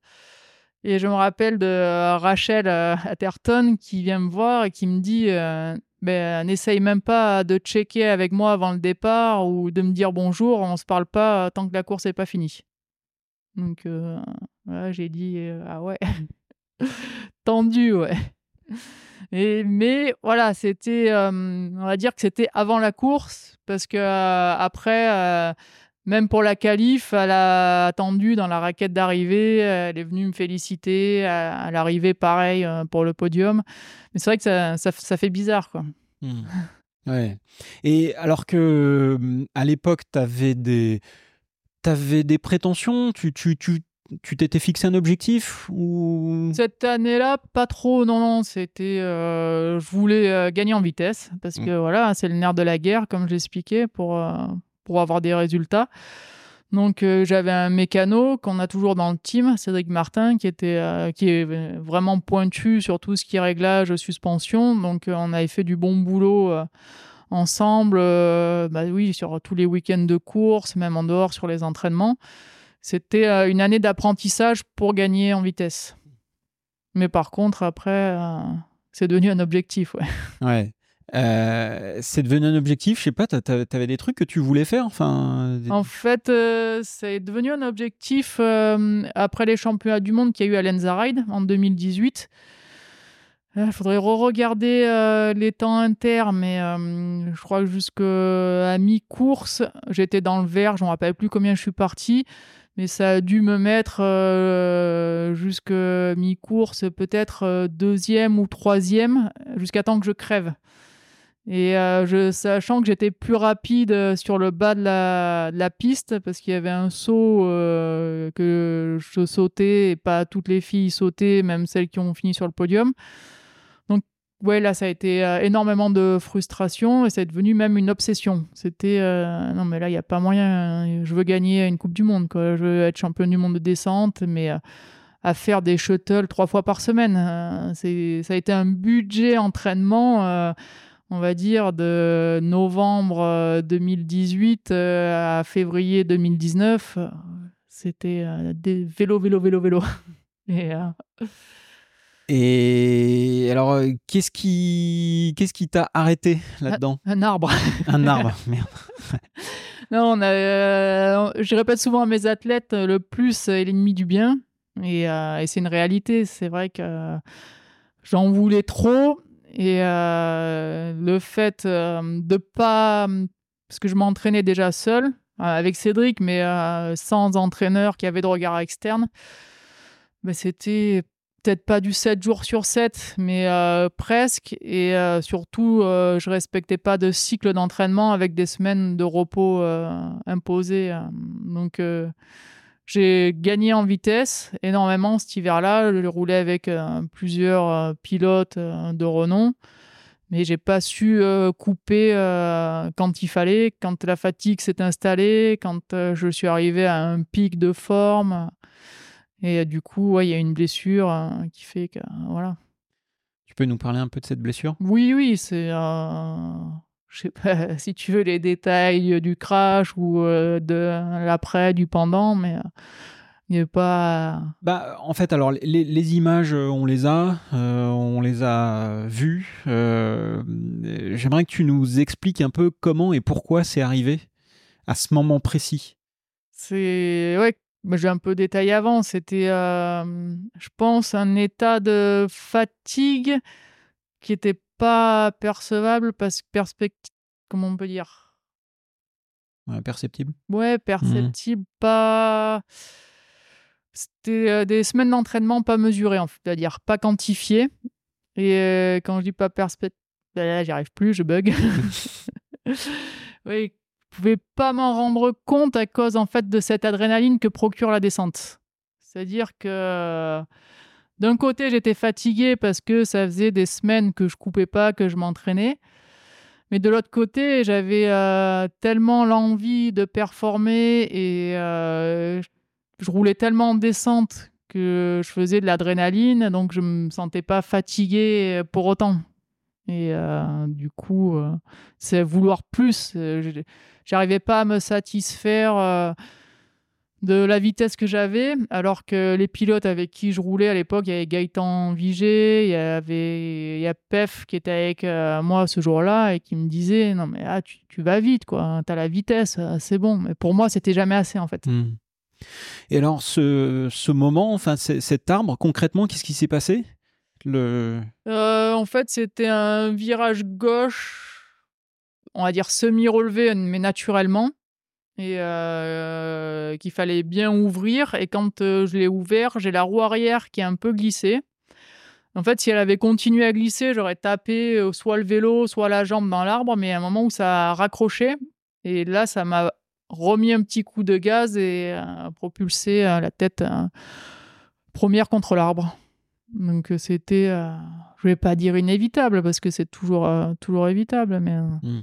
Et je me rappelle de Rachel Atherton qui vient me voir et qui me dit ben, n'essaye même pas de checker avec moi avant le départ ou de me dire bonjour, on se parle pas tant que la course n'est pas finie. Donc euh, j'ai dit euh, ah ouais, tendu ouais. Mais voilà, c'était, euh, on va dire que c'était avant la course parce que après même pour la qualif, elle a attendu dans la raquette d'arrivée. Elle est venue me féliciter. À, l'arrivée, pareil euh, pour le podium. Mais c'est vrai que ça, ça, fait bizarre, quoi. Hmm. Ouais. Et alors que hum, à l'époque, tu avais des, avais des prétentions, tu, tu, tu, tu t'étais fixé un objectif ou? Cette année-là, pas trop. Non, non, c'était. Euh, je voulais euh, gagner en vitesse parce hmm. que voilà, c'est le nerf de la guerre, comme j'expliquais, pour pour avoir des résultats. Donc euh, j'avais un mécano qu'on a toujours dans le team, Cédric Martin, qui était euh, qui est vraiment pointu sur tout ce qui est réglage, suspension. Donc euh, on avait fait du bon boulot ensemble, bah oui, sur tous les week-ends de course, même en dehors sur les entraînements. C'était une année d'apprentissage pour gagner en vitesse. Mais par contre, après, c'est devenu un objectif, ouais. Ouais. Euh, c'est devenu un objectif, je sais pas, tu avais des trucs que tu voulais faire enfin En fait, euh, c'est devenu un objectif euh, après les championnats du monde qu'il y a eu à Lenza Ride en 2018. Il faudrait re-regarder les temps inter, mais je crois que jusqu'à mi-course, j'étais dans le vert, je ne me rappelle plus combien je suis parti, mais ça a dû me mettre jusqu'à mi-course, peut-être deuxième ou troisième, jusqu'à temps que je crève. Et euh, sachant que j'étais plus rapide euh, sur le bas de la, piste, parce qu'il y avait un saut euh, que je sautais et pas toutes les filles sautaient, même celles qui ont fini sur le podium. Donc, ouais, là, ça a été énormément de frustration et c'est devenu même une obsession. C'était non, mais là, il n'y a pas moyen. Je veux gagner une Coupe du Monde, quoi. Je veux être championne du monde de descente, mais à faire des shuttles trois fois par semaine. ça a été un budget entraînement on va dire, de novembre 2018 euh, euh, à février 2019, euh, c'était des vélo, vélo, vélo, vélo. Et, alors, qu'est-ce qui qu'est-ce qui t'a arrêté là-dedans? Un, arbre. un arbre, merde. non, on a, je répète souvent à mes athlètes, le plus est l'ennemi du bien. Et, et c'est une réalité. C'est vrai que j'en voulais trop et euh, le fait euh, de pas. Parce que je m'entraînais déjà seul, euh, avec Cédric, mais sans entraîneur qui avait de regard externe, mais c'était peut-être pas du 7 jours sur 7, mais presque. Et surtout, je respectais pas de cycle d'entraînement avec des semaines de repos imposées. donc, j'ai gagné en vitesse énormément cet hiver-là. Je roulais avec euh, plusieurs euh, pilotes euh, de renom, mais j'ai pas su couper quand il fallait, quand la fatigue s'est installée, quand je suis arrivé à un pic de forme. Et du coup, il y a une blessure qui fait que voilà. Tu peux nous parler un peu de cette blessure? Oui, oui, c'est je sais pas si tu veux les détails du crash ou euh, de l'après, du pendant, mais euh, il n'y a pas. Bah, en fait, alors les, images, euh, on les a, on les a vues. J'aimerais que tu nous expliques un peu comment et pourquoi c'est arrivé à ce moment précis. C'est ouais, j'ai un peu détaillé avant. C'était, je pense, un état de fatigue qui était pas percevable parce que perspective. Comment on peut dire? Perceptible Ouais, perceptible, pas. C'était des semaines d'entraînement pas mesurées, c'est-à-dire pas quantifiées. Et quand je dis pas perspective, là, j'y arrive plus, je bug. oui, je pouvais pas m'en rendre compte à cause en fait de cette adrénaline que procure la descente. C'est-à-dire que d'un côté, j'étais fatigué parce que ça faisait des semaines que je coupais pas, que je m'entraînais. Mais de l'autre côté, j'avais euh, tellement l'envie de performer et euh, je roulais tellement en descente que je faisais de l'adrénaline, donc je me sentais pas fatigué pour autant. Et euh, du coup, c'est vouloir plus. J'arrivais pas à me satisfaire de la vitesse que j'avais, alors que les pilotes avec qui je roulais à l'époque, il y avait Gaëtan Vigé, il y avait il y a Pef qui était avec euh, moi ce jour-là et qui me disait non mais ah, tu, vas vite quoi, tu as la vitesse, euh, c'est bon. Mais pour moi, c'était jamais assez en fait. Hmm. Et alors ce, ce moment, enfin cet arbre, concrètement, qu'est-ce qui s'est passé? Le... Euh, en fait, c'était un virage gauche, on va dire semi-relevé, mais naturellement et euh, qu'il fallait bien ouvrir. Et quand euh, je l'ai ouvert, j'ai la roue arrière qui est un peu glissée. En fait, si elle avait continué à glisser, j'aurais tapé euh, soit le vélo, soit la jambe dans l'arbre, mais à un moment où ça a raccroché, et là, ça m'a remis un petit coup de gaz et propulsé la tête première contre l'arbre. Donc c'était, je vais pas dire inévitable parce que c'est toujours, toujours évitable, mais. Mmh.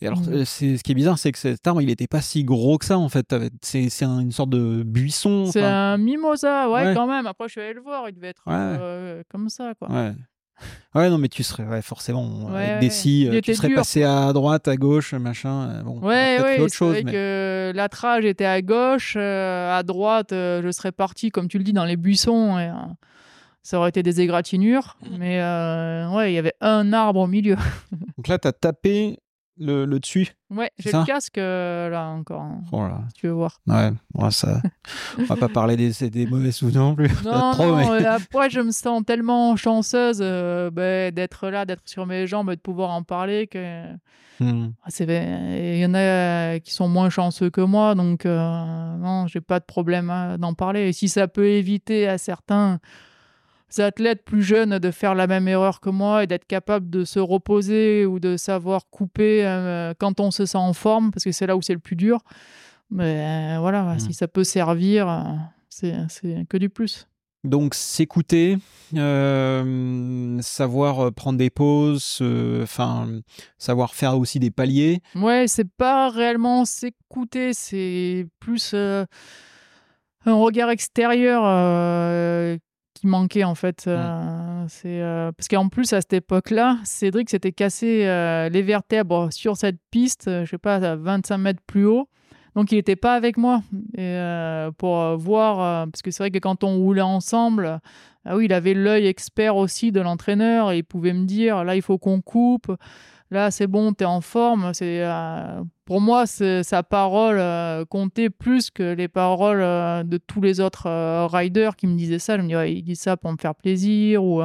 Et alors, mmh. c'est, ce qui est bizarre, c'est que cet arbre, il n'était pas si gros que ça, en fait. C'est, c'est une sorte de buisson. C'est un mimosa, ouais, quand même. Après, je suis allé le voir, il devait être euh, comme ça, quoi. Ouais. Ouais, non, mais tu serais ouais, forcément avec des scies, euh, tu serais passé à droite, à gauche, machin. Euh, bon, ouais, ouais, autre chose. Vrai mais... que l'attrage était à gauche, à droite, je serais parti, comme tu le dis, dans les buissons. Et, ça aurait été des égratignures, mmh. mais ouais, il y avait un arbre au milieu. Donc là, tu as tapé le, le dessus. Ouais, j'ai le casque euh, là encore. Hein, oh tu veux voir. Ouais, ouais ça. on va pas parler des, des mauvais souvenirs non plus. Non, trop, non mais... après, je me sens tellement chanceuse euh, ben, d'être là, d'être sur mes jambes et de pouvoir en parler que. Ah, il y en a qui sont moins chanceux que moi, donc euh, non, j'ai pas de problème hein, d'en parler. Et si ça peut éviter à certains athlètes plus jeunes de faire la même erreur que moi et d'être capable de se reposer ou de savoir couper euh, quand on se sent en forme, parce que c'est là où c'est le plus dur. Mais euh, voilà, mmh. si ça peut servir, euh, c'est que du plus. Donc s'écouter, savoir prendre des pauses, enfin savoir faire aussi des paliers. Ouais, c'est pas réellement s'écouter, c'est plus un regard extérieur qui manquait en fait. Mmh. Euh, c'est euh, parce qu'en plus à cette époque-là, Cédric s'était cassé euh, les vertèbres sur cette piste, je sais pas, à 25 mètres plus haut. Donc il n'était pas avec moi et, pour voir, parce que c'est vrai que quand on roulait ensemble, ah oui, il avait l'œil expert aussi de l'entraîneur et il pouvait me dire là il faut qu'on coupe là c'est bon, tu es en forme. C'est euh, pour moi sa parole euh, comptait plus que les paroles euh, de tous les autres riders qui me disaient ça. Je me disais, il dit ça pour me faire plaisir ou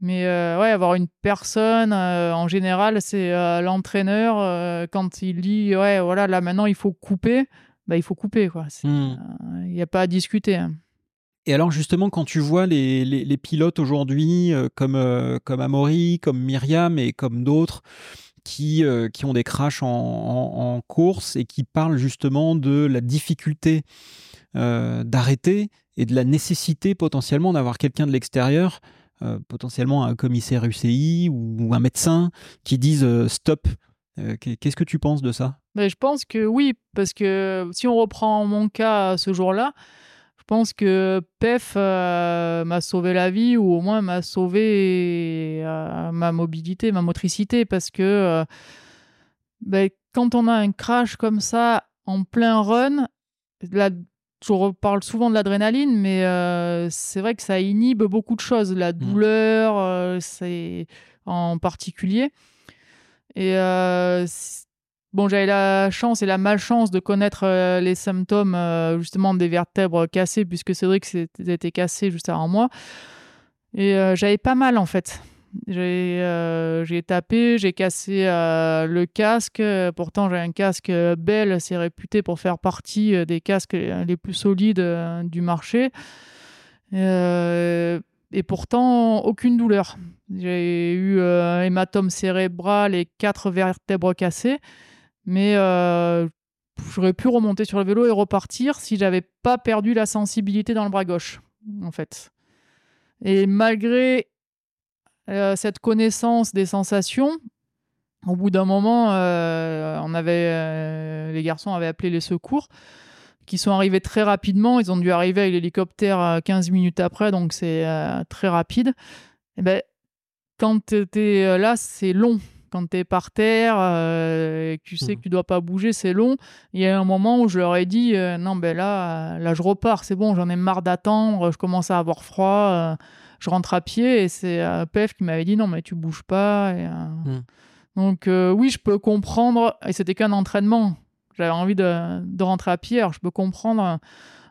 mais ouais, avoir une personne, en général, c'est l'entraîneur, quand il dit, ouais, voilà, là maintenant il faut couper, bah, il faut couper, quoi. Hmm. Il n'y a pas à discuter. Hein. Et alors justement, quand tu vois les, les, pilotes aujourd'hui, euh, comme, euh, comme Amaury, comme Myriam et comme d'autres, qui, euh, qui ont des crashs en, course et qui parlent justement de la difficulté d'arrêter et de la nécessité potentiellement d'avoir quelqu'un de l'extérieur, potentiellement un commissaire UCI ou, un médecin, qui disent stop. Qu'est-ce que tu penses de ça? Mais Je pense que oui, parce que si on reprend mon cas ce jour-là, pense que PEF euh, m'a sauvé la vie ou au moins m'a sauvé euh, ma mobilité, ma motricité parce que euh, ben, quand on a un crash comme ça en plein run, là, je reparle souvent de l'adrénaline, mais c'est vrai que ça inhibe beaucoup de choses, la mmh. douleur, c'est en particulier. Et Bon, j'avais la chance et la malchance de connaître euh, les symptômes euh, justement des vertèbres cassées, puisque Cédric s'était cassé juste avant moi. Et euh, j'avais pas mal en fait. J'ai tapé, j'ai cassé le casque. Pourtant, j'ai un casque Bell, c'est réputé pour faire partie des casques les plus solides du marché. Et pourtant, aucune douleur. J'ai eu un hématome cérébral et quatre vertèbres cassées. Mais euh, j'aurais pu remonter sur le vélo et repartir si j'avais pas perdu la sensibilité dans le bras gauche, en fait. Et malgré euh, cette connaissance des sensations, au bout d'un moment, euh, on avait, les garçons avaient appelé les secours, qui sont arrivés très rapidement. Ils ont dû arriver avec l'hélicoptère euh, 15 minutes après, donc c'est très rapide. Et ben, quand tu es là, c'est long. Quand tu es par terre euh, et que tu sais Mhm. que tu dois pas bouger, c'est long. Il y a un moment où je leur ai dit euh, non, ben là, euh, là, je repars, c'est bon, j'en ai marre d'attendre, je commence à avoir froid, euh, je rentre à pied. Et c'est euh, PF qui m'avait dit non, mais tu bouges pas. Et, euh, Mhm. Donc, euh, oui, je peux comprendre, et c'était qu'un entraînement. J'avais envie de, de rentrer à pied, alors je peux comprendre un,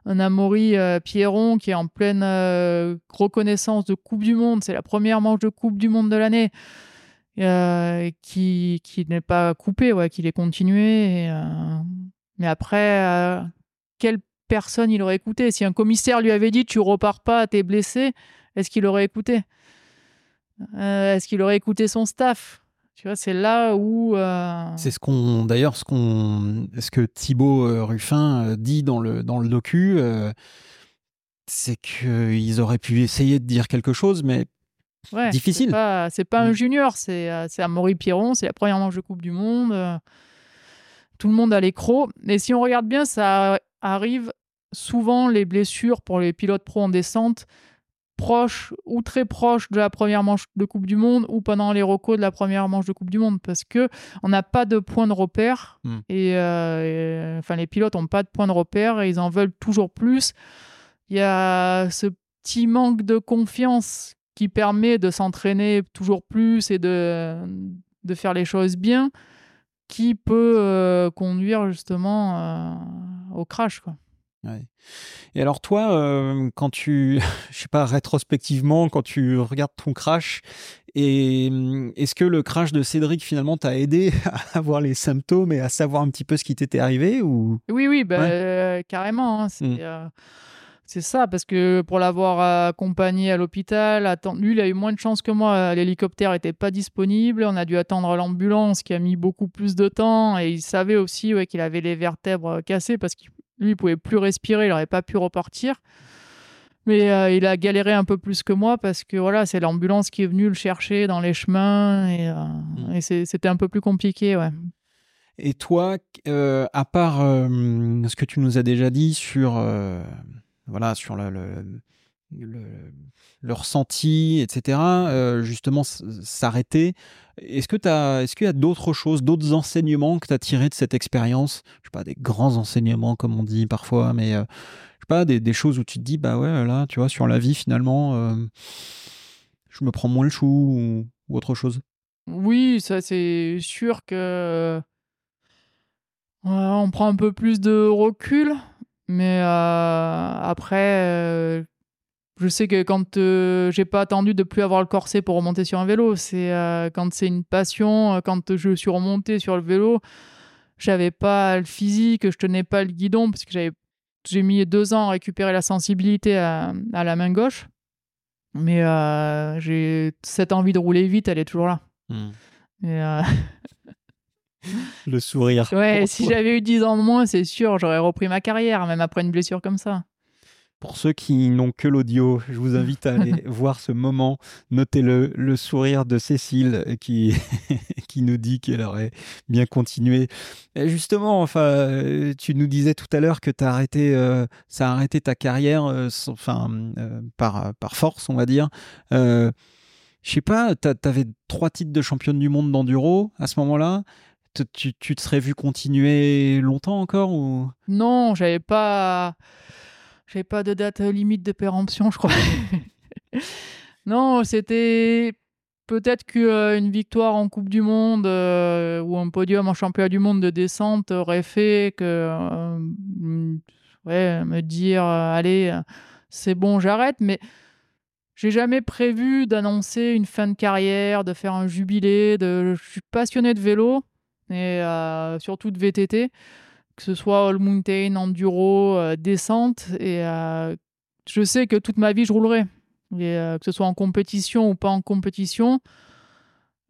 un Amaury euh, Pierron qui est en pleine euh, reconnaissance de Coupe du Monde. C'est la première manche de Coupe du Monde de l'année. Euh, qui, n'est pas coupé, ouais, qu'il est continué. euh, Mais après, euh, quelle personne il aurait écouté? Si un commissaire lui avait dit tu repars pas, t'es blessé, est-ce qu'il aurait écouté? Est-ce qu'il aurait écouté son staff? Tu vois, c'est là où. C'est ce qu'on, d'ailleurs, ce qu'on, ce que Thibaut Ruffin dit dans le dans le docu, c'est qu'ils auraient pu essayer de dire quelque chose, mais ouais, difficile. C'est pas, pas Mm. un junior, c'est euh, Amaury Pierron, c'est la première manche de Coupe du Monde. euh, tout le monde a les crocs. Et si on regarde bien, ça arrive souvent les blessures pour les pilotes pro en descente proches ou très proches de la première manche de Coupe du Monde ou pendant les recos de la première manche de Coupe du Monde parce que on n'a pas de point de repère Mm. et, euh, et, enfin les pilotes n'ont pas de point de repère et ils en veulent toujours plus. Il y a ce petit manque de confiance qui permet de s'entraîner toujours plus et de, de faire les choses bien qui peut euh, conduire justement euh, au crash quoi. Ouais. Et alors toi, euh, quand tu, je sais pas, rétrospectivement, quand tu regardes ton crash, et hum, est-ce que le crash de Cédric finalement t'a aidé à avoir les symptômes et à savoir un petit peu ce qui t'était arrivé ou? Oui, oui, bah, Ouais. carrément. hein, c'est Mm. C'est ça, parce que pour l'avoir accompagné à l'hôpital, attend- lui, il a eu moins de chance que moi. L'hélicoptère n'était pas disponible. On a dû attendre l'ambulance qui a mis beaucoup plus de temps. Et il savait aussi ouais, qu'il avait les vertèbres cassées parce qu'il lui, il pouvait plus respirer. Il n'aurait pas pu repartir. Mais euh, il a galéré un peu plus que moi parce que voilà, c'est l'ambulance qui est venue le chercher dans les chemins. Et, euh, Mm. et c'était un peu plus compliqué, ouais. Et toi, euh, à part ce que tu nous as déjà dit sur, voilà, sur le, le, ressenti, etc., euh, justement, s'arrêter, est-ce que est-ce qu'il y a d'autres choses, d'autres enseignements que tu as tirés de cette expérience? Je sais pas, des grands enseignements, comme on dit parfois, mais euh, je sais pas, des, des choses où tu te dis, bah ouais, là, tu vois, sur la vie, finalement, euh, je me prends moins le chou ou, ou autre chose? Oui, ça c'est sûr que Ouais, on prend un peu plus de recul, mais euh, après, euh, je sais que quand euh, j'ai pas attendu de plus avoir le corset pour remonter sur un vélo, c'est euh, quand c'est une passion, quand je suis remonté sur le vélo, j'avais pas le physique, je tenais pas le guidon parce que j'avais j'ai mis deux ans à récupérer la sensibilité à, à la main gauche, mais euh, j'ai cette envie de rouler vite, elle est toujours là. Et, euh, Le sourire. Ouais, si j'avais eu 10 ans de moins, c'est sûr, j'aurais repris ma carrière, même après une blessure comme ça. Pour ceux qui n'ont que l'audio, je vous invite à aller voir ce moment. Notez-le, le sourire de Cécile euh, qui, qui nous dit qu'elle aurait bien continué. Et justement, enfin, euh, tu nous disais tout à l'heure que as arrêté, euh, ça a arrêté ta carrière euh, enfin, euh, par, par force, on va dire. Je sais pas, tu avais trois titres de championne du monde d'enduro à ce moment-là. Tu, te serais vu continuer longtemps encore ou? Non, j'avais pas, j'avais pas de date limite de péremption, je crois. non, c'était peut-être qu'une victoire en Coupe du Monde euh, ou un podium en championnat du monde de descente aurait fait que, euh, ouais, me dire, euh, allez, euh, c'est bon, j'arrête. Mais j'ai jamais prévu d'annoncer une fin de carrière, de faire un jubilé. Je suis passionné de vélo et euh, surtout de VTT, que ce soit all mountain, enduro, euh, descente. Et euh, je sais que toute ma vie, je roulerai. Et, que ce soit en compétition ou pas en compétition,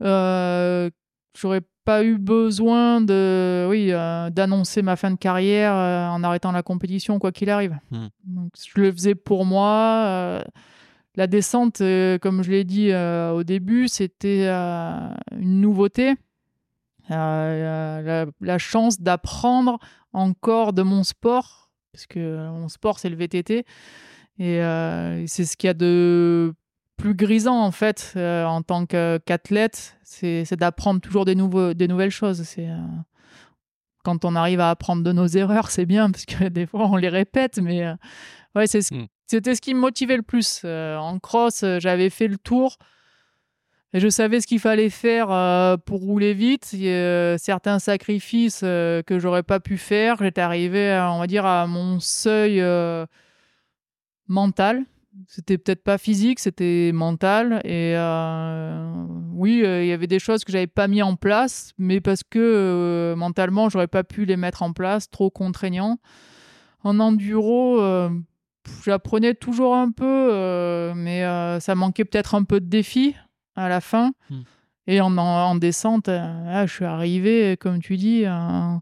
j'aurais pas eu besoin de, oui, d'annoncer ma fin de carrière en arrêtant la compétition, quoi qu'il arrive. Hmm. Donc, je le faisais pour moi la descente, comme je l'ai dit au début, c'était une nouveauté. La, chance d'apprendre encore de mon sport, parce que mon sport, c'est le VTT. Et c'est ce qu'il y a de plus grisant, en fait, en tant qu'athlète. C'est d'apprendre toujours des, nouveaux, des nouvelles choses. C'est quand on arrive à apprendre de nos erreurs, c'est bien parce que des fois on les répète, mais ouais, c'est ce, hmm. C'était ce qui me motivait le plus. Euh, en cross, euh, j'avais fait le tour et je savais ce qu'il fallait faire euh, pour rouler vite. Y a, certains sacrifices que j'aurais pas pu faire. J'étais arrivé, on va dire, à mon seuil mental. C'était peut-être pas physique, c'était mental. Et oui, il y avait des choses que j'avais pas mis en place, mais parce que mentalement, j'aurais pas pu les mettre en place, trop contraignant. En enduro, j'apprenais toujours un peu, euh, mais euh, ça manquait peut-être un peu de défi à la fin. Hmm. Et en, en, descente, euh, je suis arrivé, comme tu dis, en,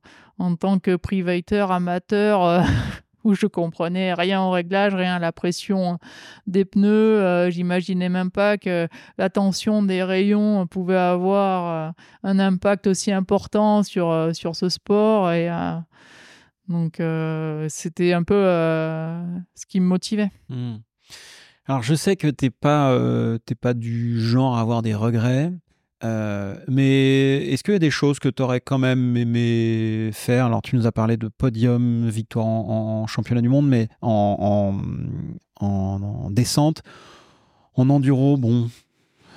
tant que privateur amateur, où je comprenais rien au réglage, rien à la pression des pneus. J'imaginais même pas que la tension des rayons pouvait avoir un impact aussi important sur, sur ce sport. Et donc, euh, c'était un peu euh, ce qui me motivait. Hmm. Alors, je sais que tu n'es pas, euh, pas du genre à avoir des regrets, mais est-ce qu'il y a des choses que tu aurais quand même aimé faire? Alors, tu nous as parlé de podium, victoire en, championnat du monde, mais en, en, descente, en enduro, bon,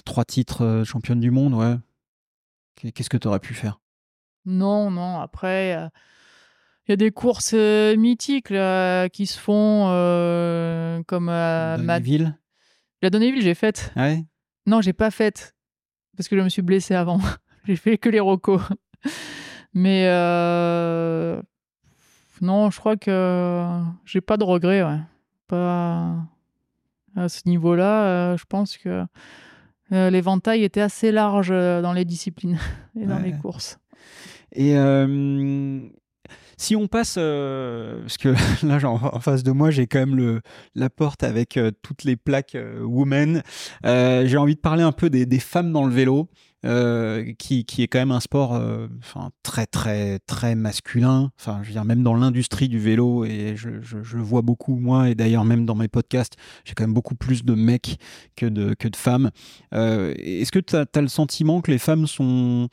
trois titres championne du monde, ouais. Qu'est-ce que tu aurais pu faire? Non, non, après y a des courses euh, mythiques qui se font euh, comme à Donneville. La Donneville, j'ai faite. Ah ouais? Non, j'ai pas faite parce que je me suis blessé avant. j'ai fait que les rocos. Mais euh, non, je crois que j'ai pas de regrets. Pas à ce niveau-là. je pense que l'éventail était assez large dans les disciplines et dans les courses. Et si on passe, euh, parce que là, en face de moi, j'ai quand même la porte avec euh, toutes les plaques euh, women. j'ai envie de parler un peu des, femmes dans le vélo. qui, est quand même un sport très très très masculin enfin je veux dire même dans l'industrie du vélo et je, je, vois beaucoup moi et d'ailleurs même dans mes podcasts j'ai quand même beaucoup plus de mecs que de, que de femmes est-ce que tu as, as, le sentiment que les femmes sont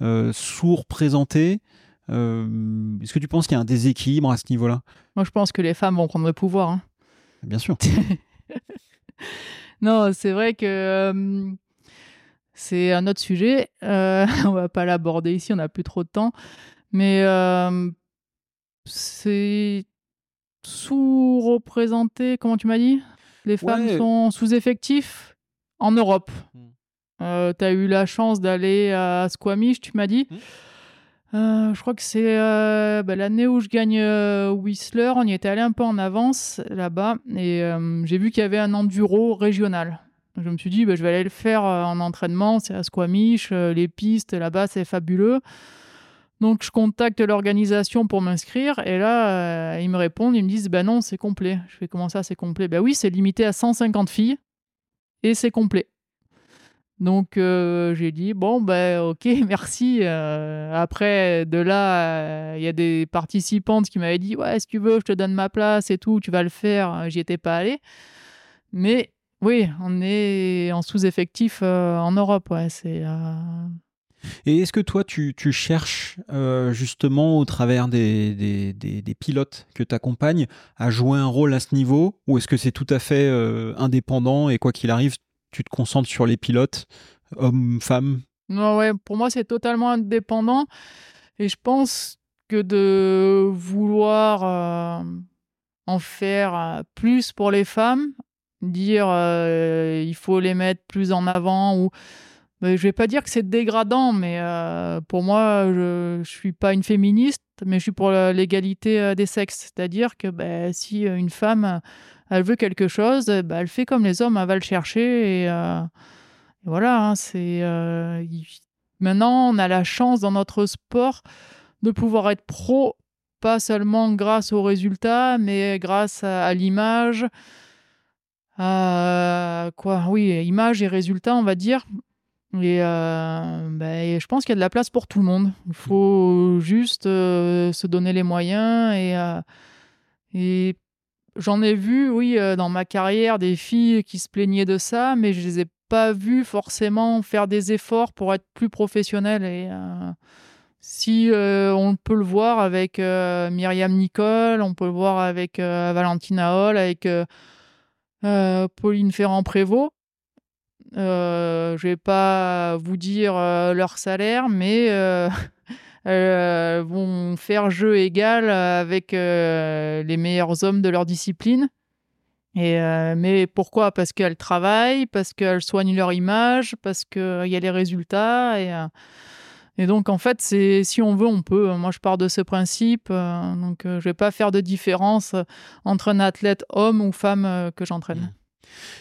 sous-représentées euh, est-ce que tu penses qu'il y a un déséquilibre à ce niveau-là? Moi, je pense que les femmes vont prendre le pouvoir. Hein. Bien sûr. non, c'est vrai que euh, c'est un autre sujet. Euh, on va pas l'aborder ici, on n'a plus trop de temps. Mais c'est sous-représenté, comment tu m'as dit? Les femmes sont sous-effectifs en Europe. Hmm. tu as eu la chance d'aller à Squamish, tu m'as dit. Hmm. Euh, je crois que c'est euh, bah, l'année où je gagne euh, Whistler. On y était allé un peu en avance là-bas et j'ai vu qu'il y avait un enduro régional. Je me suis dit, bah, je vais aller le faire en entraînement. C'est à Squamish, les pistes là-bas, c'est fabuleux. Donc je contacte l'organisation pour m'inscrire et là, ils me répondent, ils me disent, bah non, c'est complet. Je fais comment ça, c'est complet? Bah oui, c'est limité à 150 filles et c'est complet. Donc euh, j'ai dit bon ben ok merci. Euh, après de là il y a des participantes qui m'avaient dit ouais si tu veux je te donne ma place et tout tu vas le faire. J'y étais pas allé. Mais oui on est en sous-effectif euh, en Europe ouais c'est. Et est-ce que toi, tu, tu cherches justement au travers des, des, des, pilotes que tu accompagnes à jouer un rôle à ce niveau Ou est-ce que c'est tout à fait indépendant et quoi qu'il arrive, tu te concentres sur les pilotes, hommes, femmes? Non, ouais, pour moi, c'est totalement indépendant. Et je pense que de vouloir euh, en faire euh, plus pour les femmes, dire il faut les mettre plus en avant ou je je vais pas dire que c'est dégradant, mais pour moi, je ne suis pas une féministe, mais je suis pour l'égalité des sexes. C'est-à-dire que ben, si une femme, elle veut quelque chose, ben, elle fait comme les hommes, elle va le chercher. Et, voilà, hein, c'est maintenant, on a la chance dans notre sport de pouvoir être pro, pas seulement grâce aux résultats, mais grâce à, l'image. quoi, oui, image et résultats, on va dire. Et, ben, je pense qu'il y a de la place pour tout le monde. Il faut juste se donner les moyens. Et, et j'en ai vu, oui, dans ma carrière, des filles qui se plaignaient de ça, mais je les ai pas vues forcément faire des efforts pour être plus professionnelles. Et si on peut le voir avec Myriam Nicole, on peut le voir avec Valentina Hall, avec Pauline Ferrand-Prévot euh, je vais pas vous dire euh, leur salaire, mais euh, elles vont faire jeu égal avec les meilleurs hommes de leur discipline. Et, mais pourquoi? Parce qu'elles travaillent, parce qu'elles soignent leur image, parce qu'il y a les résultats. Et, donc, en fait, c'est si on veut, on peut. Moi, je pars de ce principe. donc, je vais pas faire de différence entre un athlète homme ou femme que j'entraîne.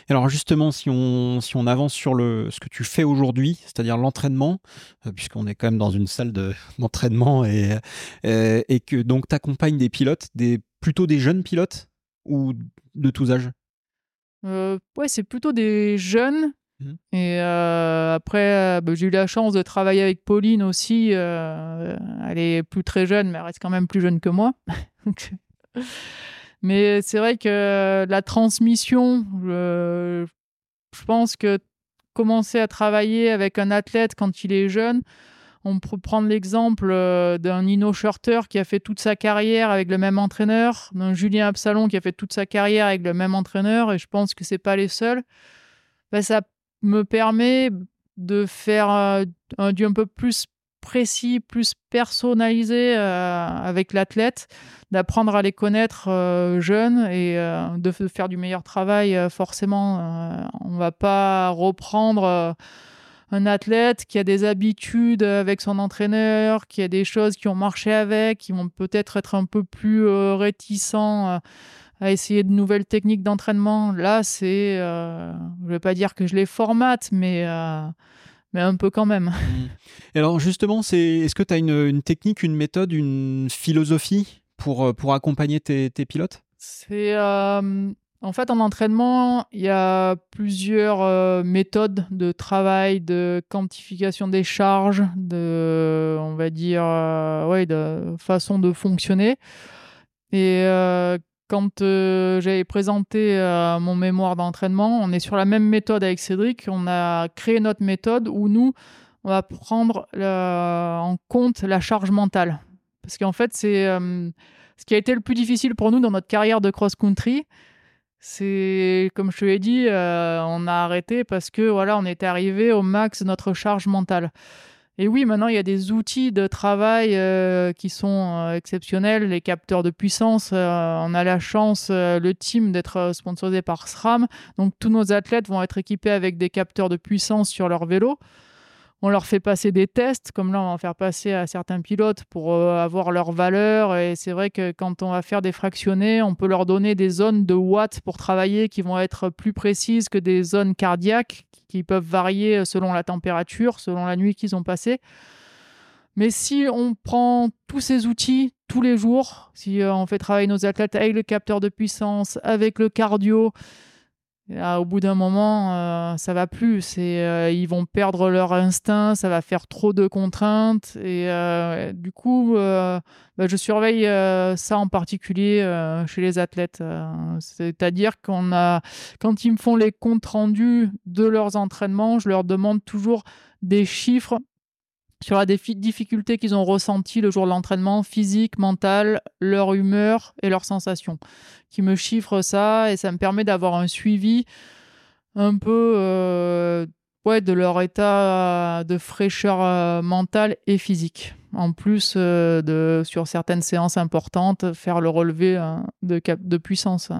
Alors justement, si on, si on avance sur le, ce que tu fais aujourd'hui, c'est-à-dire l'entraînement, euh, puisqu'on est quand même dans une salle d'entraînement et, euh, et, que donc tu accompagnes des pilotes, des, plutôt des jeunes pilotes ou de tous âges? Euh, Ouais, c'est plutôt des jeunes. Mmh. Et après, bah, j'ai eu la chance de travailler avec Pauline aussi. elle est plus très jeune, mais elle reste quand même plus jeune que moi. Mais c'est vrai que la transmission, je, pense que commencer à travailler avec un athlète quand il est jeune, on peut prendre l'exemple euh, d'un Nino Schurter qui a fait toute sa carrière avec le même entraîneur, d'un Julien Absalon qui a fait toute sa carrière avec le même entraîneur, et je pense que c'est pas les seuls. Ben, ça me permet de faire euh, un, un peu plus précis, plus personnalisé euh, avec l'athlète, d'apprendre à les connaître euh, jeunes et euh, de faire du meilleur travail. forcément, on va pas reprendre un athlète qui a des habitudes avec son entraîneur, qui a des choses qui ont marché avec, qui vont peut-être être un peu plus réticents à essayer de nouvelles techniques d'entraînement. Là, c'est, je vais pas dire que je les formate, mais mais un peu quand même. Et alors justement, c'est est-ce que tu as une, technique, une méthode, une philosophie pour, euh, pour accompagner tes, pilotes? C'est euh, en fait en entraînement, il y a plusieurs euh, méthodes de travail, de quantification des charges, de on va dire ouais, de façon de fonctionner. Et quand euh, j'avais présenté euh, mon mémoire d'entraînement, on est sur la même méthode avec Cédric. On a créé notre méthode où nous, on va prendre en compte la charge mentale. Parce qu'en fait, c'est euh, ce qui a été le plus difficile pour nous dans notre carrière de cross-country. C'est, comme je te l'ai dit, on a arrêté parce que voilà, on était arrivé au max de notre charge mentale. Et oui, maintenant, il y a des outils de travail euh, qui sont euh, exceptionnels, les capteurs de puissance. Euh, on a la chance, le team, d'être sponsorisé par SRAM. Donc, tous nos athlètes vont être équipés avec des capteurs de puissance sur leur vélo. On leur fait passer des tests, comme là, on va en faire passer à certains pilotes pour avoir leur valeur. Et c'est vrai que quand on va faire des fractionnés, on peut leur donner des zones de watts pour travailler qui vont être plus précises que des zones cardiaques qui peuvent varier selon la température, selon la nuit qu'ils ont passée. Mais si on prend tous ces outils tous les jours, si euh, on fait travailler nos athlètes avec le capteur de puissance, avec le cardio, au bout d'un moment, euh, ça va plus. C'est, euh, ils vont perdre leur instinct, ça va faire trop de contraintes. Et euh, du coup, bah, je surveille ça en particulier chez les athlètes. C'est-à-dire qu'on a, quand ils me font les comptes rendus de leurs entraînements, je leur demande toujours des chiffres sur la difficulté qu'ils ont ressentie le jour de l'entraînement, physique, mental, leur humeur et leurs sensations, qui me chiffrent ça et ça me permet d'avoir un suivi un peu euh, de leur état de fraîcheur euh, mentale et physique. En plus euh, de, sur certaines séances importantes, faire le relevé de, de puissance.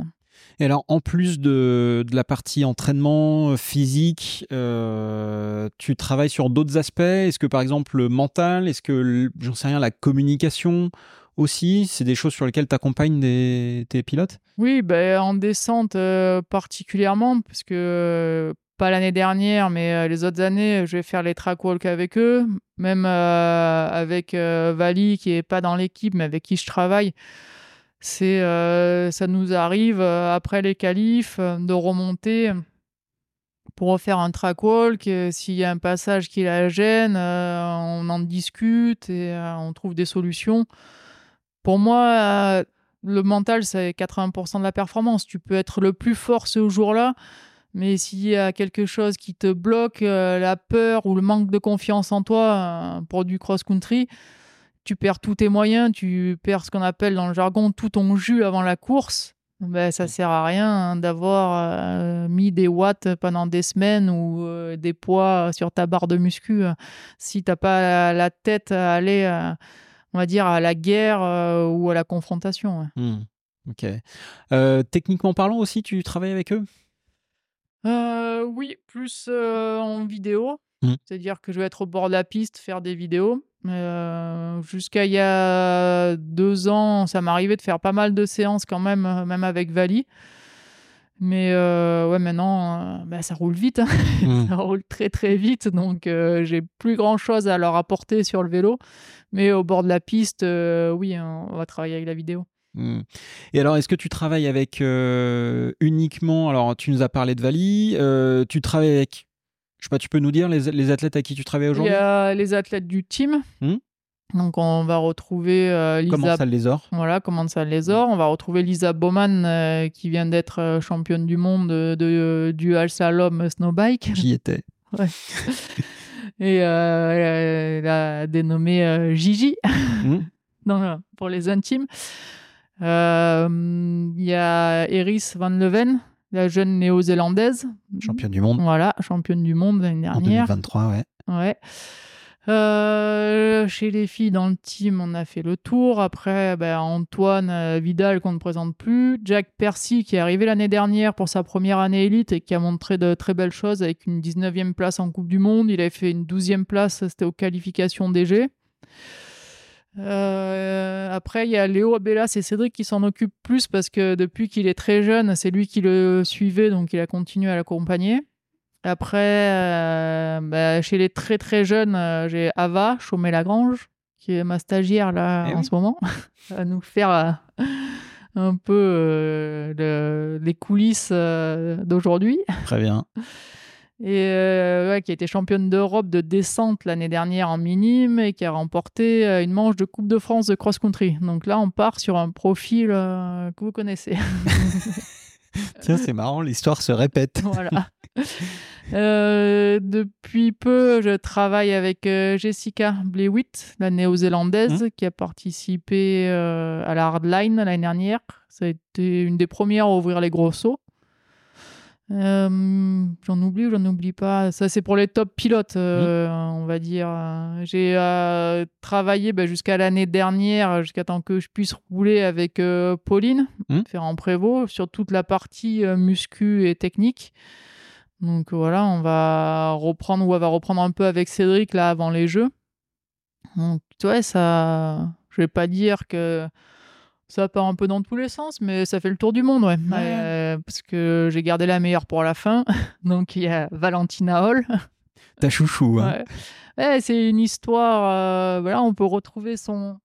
Et alors, en plus de, la partie entraînement physique, tu travailles sur d'autres aspects? Est-ce que, par exemple, le mental? Est-ce que, j'en sais rien, la communication aussi? C'est des choses sur lesquelles tu accompagnes tes pilotes? Oui, ben, en descente particulièrement, parce que pas l'année dernière, mais euh, les autres années, je vais faire les track walks avec eux, même euh, avec euh, Vali qui est pas dans l'équipe, mais avec qui je travaille. C'est, ça nous arrive après les qualifs de remonter pour refaire un track walk. S'il y a un passage qui la gêne, on en discute et on trouve des solutions. Pour moi, le mental, c'est 80% de la performance. Tu peux être le plus fort ce jour-là. Mais s'il y a quelque chose qui te bloque, euh, la peur ou le manque de confiance en toi euh, pour du cross-country, tu perds tous tes moyens, tu perds ce qu'on appelle dans le jargon tout ton jus avant la course. Ben, ça sert à rien hein, d'avoir euh, mis des watts pendant des semaines ou des poids sur ta barre de muscu si t'as pas la tête à aller, on va dire, à la guerre ou à la confrontation. Hmm. Ok. techniquement parlant aussi, tu travailles avec eux? Euh, oui, plus euh, en vidéo. Mmh. C'est-à-dire que je vais être au bord de la piste, faire des vidéos. Euh, jusqu'à il y a deux ans, ça m'arrivait de faire pas mal de séances quand même, même avec Vali. Mais ouais, maintenant, bah, ça roule vite. Hein. Mmh. ça roule très très vite. Donc, j'ai plus grand chose à leur apporter sur le vélo. Mais au bord de la piste, oui, on va travailler avec la vidéo. Hmm. Et alors, est-ce que tu travailles avec euh, uniquement, alors tu nous as parlé de Vali, euh, tu travailles avec, je sais pas, tu peux nous dire les, athlètes à qui tu travailles aujourd'hui? Il y a les athlètes du team. Hmm? Donc on va retrouver euh, Lisa. Comment ça les Voilà, comment ça les On va retrouver Lisa Bowman qui vient d'être championne du monde de, du Al Salom Snowbike. J'y étais. Ouais. Et elle a dénommé Gigi hmm. pour les intimes. Euh, il y a Eris Van Leven, la jeune néo-zélandaise. Championne du monde. Voilà, championne du monde l'année dernière. En 2023, ouais. Ouais. Euh, chez les filles dans le team, on a fait le tour. Après, ben, Antoine euh, Vidal qu'on ne présente plus. Jack Percy qui est arrivé l'année dernière pour sa première année élite et qui a montré de très belles choses avec une 19e place en Coupe du Monde. Il avait fait une 12e place, c'était aux qualifications DG. Euh, après, il y a Léo Abella, c'est Cédric qui s'en occupe plus parce que depuis qu'il est très jeune, c'est lui qui le suivait, donc il a continué à l'accompagner. Après, euh, bah, chez les très très jeunes, euh, j'ai Ava Chaumet-Lagrange, qui est ma stagiaire là eh en ce moment, à nous faire un peu les coulisses d'aujourd'hui. Très bien et euh, qui a été championne d'Europe de descente l'année dernière en minime et qui a remporté euh, une manche de Coupe de France de cross-country. Donc là, on part sur un profil euh, que vous connaissez. Tiens, c'est marrant, l'histoire se répète. voilà. depuis peu, je travaille avec Jessica Blewitt, la néo-zélandaise, mmh. qui a participé à la Hardline l'année dernière. Ça a été une des premières à ouvrir les gros sauts. Euh, j'en oublie ou j'en oublie pas. Ça, c'est pour les top pilotes, euh, on va dire. J'ai euh, travaillé bah, jusqu'à l'année dernière, jusqu'à temps que je puisse rouler avec Pauline, mmh. Ferrand Prévost, sur toute la partie muscu et technique. Donc voilà, on va reprendre ou on va reprendre un peu avec Cédric là avant les jeux. Donc, ouais, ça. Je vais pas dire que ça part un peu dans tous les sens, mais ça fait le tour du monde, ouais. Euh, parce que j'ai gardé la meilleure pour la fin. Donc il y a Valentina Hall. Ta chouchou, hein. Ouais. c'est une histoire. Euh, voilà, on peut retrouver son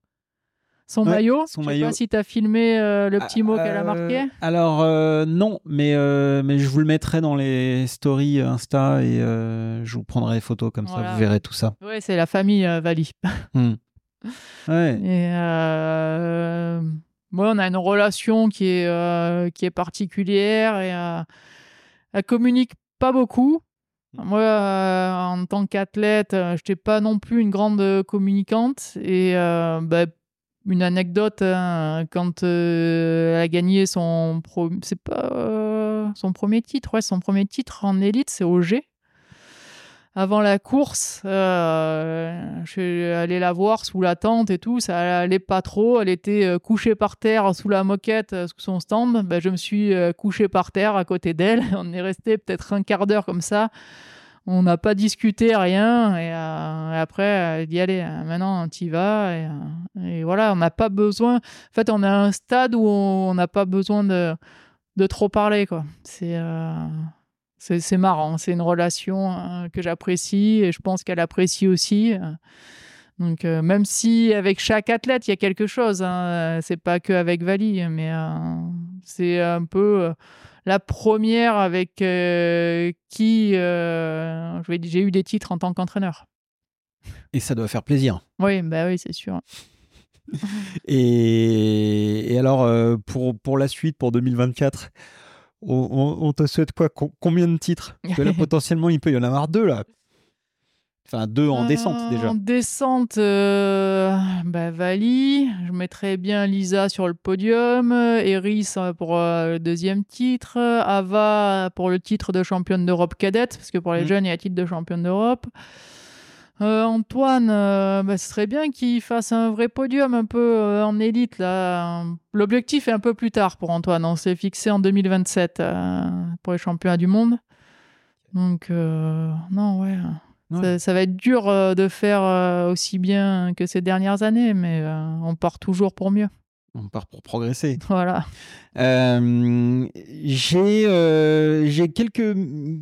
son maillot. Son je sais pas si tu as filmé euh, le petit mot qu'elle a marqué. Alors non, mais mais je vous le mettrai dans les stories Insta et je vous prendrai les photos comme ça, vous verrez tout ça. Ouais, c'est la famille Vali. Hmm. Ouais. Et moi, on a une relation qui est, euh, qui est particulière et euh, elle communique pas beaucoup. Moi, euh, en tant qu'athlète, je n'étais pas non plus une grande communicante. Et bah, une anecdote, hein, quand elle a gagné son, c'est pas, son premier titre, ouais, son premier titre en élite, c'est au G. avant la course, euh, je suis allé la voir sous la tente et tout. Ça allait pas trop. Elle était euh, couchée par terre sous la moquette, euh, sous son stand. Ben, je me suis couché par terre à côté d'elle. On est resté peut-être un quart d'heure comme ça. On n'a pas discuté, rien. Et, après, elle dit Allez, maintenant, tu y vas. Et, voilà, on n'a pas besoin. En fait, on a un stade où on n'a pas besoin de, de trop parler. quoi. C'est c'est marrant, c'est une relation euh, que j'apprécie et je pense qu'elle apprécie aussi. Donc euh, même si avec chaque athlète il y a quelque chose, hein, c'est pas que avec Vali, mais euh, c'est un peu la première avec qui j'ai eu des titres en tant qu'entraîneur. Et ça doit faire plaisir. Oui, bah oui, c'est sûr. et, et, alors pour, pour la suite, pour 2024, on, te souhaite quoi? Combien de titres? Parce que là, potentiellement, il peut y en avoir deux, là. Enfin, deux en descente, euh, déjà. En descente, euh, bah, Vali. Je mettrais bien Lisa sur le podium. Eris euh, pour le deuxième titre. Ava pour le titre de championne d'Europe cadette. Parce que pour les mm. jeunes, il y a titre de championne d'Europe. Euh, Antoine, euh, bah, ce serait bien qu'il fasse un vrai podium un peu euh, en élite. là. L'objectif est un peu plus tard pour Antoine. On s'est fixé en 2027 pour les championnats du monde. Donc, non, ouais. Ça, ça, va être dur de faire aussi bien que ces dernières années, mais on part toujours pour mieux. On part pour progresser. Voilà. Euh, euh, j'ai quelques,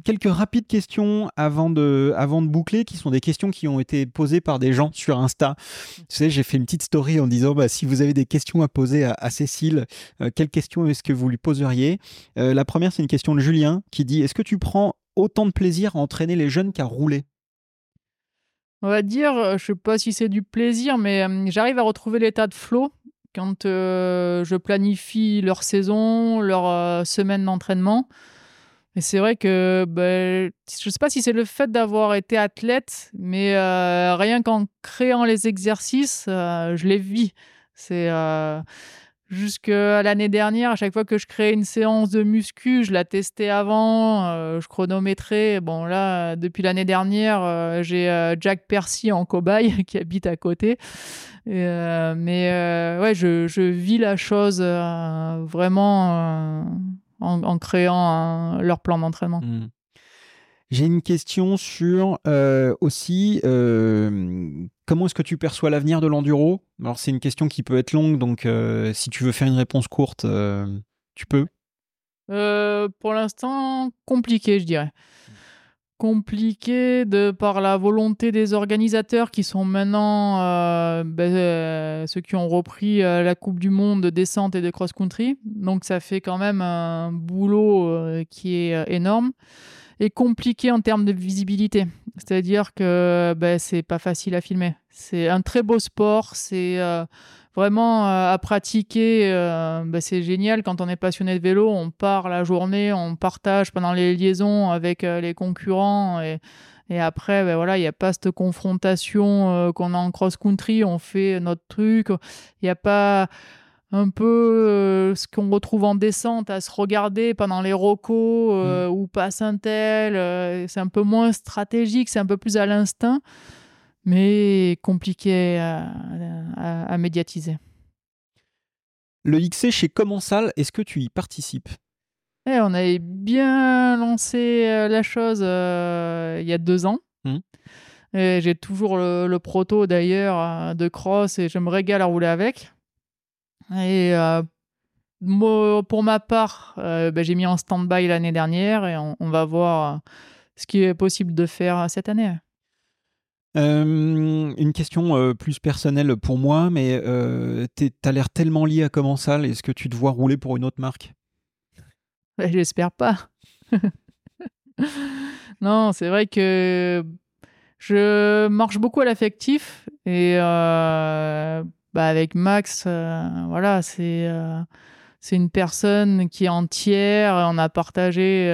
quelques rapides questions avant de, avant de boucler, qui sont des questions qui ont été posées par des gens sur Insta. Tu sais, j'ai fait une petite story en disant bah, si vous avez des questions à poser à, Cécile, euh, quelles questions est-ce que vous lui poseriez? La première, c'est une question de Julien qui dit est-ce que tu prends autant de plaisir à entraîner les jeunes qu'à rouler? On va dire, je sais pas si c'est du plaisir, mais j'arrive à retrouver l'état de flow quand euh, je planifie leur saison, leur euh, semaine d'entraînement. Et c'est vrai que ben, je ne sais pas si c'est le fait d'avoir été athlète, mais euh, rien qu'en créant les exercices, je les vis. C'est jusqu'à l'année dernière, à chaque fois que je créais une séance de muscu, je la testais avant, je chronométrais. Bon là, depuis l'année dernière, j'ai Jack Percy en cobaye qui habite à côté. Euh, mais euh, ouais, je, vis la chose euh, vraiment en, créant leur plan d'entraînement. Hmm. J'ai une question sur aussi comment est-ce que tu perçois l'avenir de l'enduro? Alors c'est une question qui peut être longue, donc si tu veux faire une réponse courte, tu peux. pour l'instant, compliqué, je dirais compliqué de par la volonté des organisateurs qui sont maintenant euh, ben, euh, ceux qui ont repris euh, la Coupe du Monde de descente et de cross-country. Donc ça fait quand même un boulot qui est énorme et compliqué en termes de visibilité. C'est-à-dire que ben, c'est pas facile à filmer. C'est un très beau sport, c'est vraiment euh, à pratiquer. Euh, bah, c'est génial quand on est passionné de vélo. On part la journée, on partage pendant les liaisons avec euh, les concurrents et, et après, ben voilà, il n'y a pas cette confrontation qu'on a en cross-country. On fait notre truc. Il n'y a pas un peu ce qu'on retrouve en descente à se regarder pendant les rocos mmh. ou passe un tel. c'est un peu moins stratégique, c'est un peu plus à l'instinct mais compliqué à, médiatiser. Le XC chez Commensal, est-ce que tu y participes? Eh, On avait bien lancé euh, la chose euh, il y a deux ans. Mmh. J'ai toujours le, proto d'ailleurs euh, de cross et je me régale à rouler avec. Et pour ma part, ben, j'ai mis en stand-by l'année dernière et on, va voir ce qui est possible de faire cette année. Euh, une question euh, plus personnelle pour moi, mais euh, t'as l'air tellement lié à Commensal, est-ce que tu te vois rouler pour une autre marque? J'espère pas. non, c'est vrai que je marche beaucoup à l'affectif et bah, avec Max, voilà, c'est c'est une personne qui est entière. On a partagé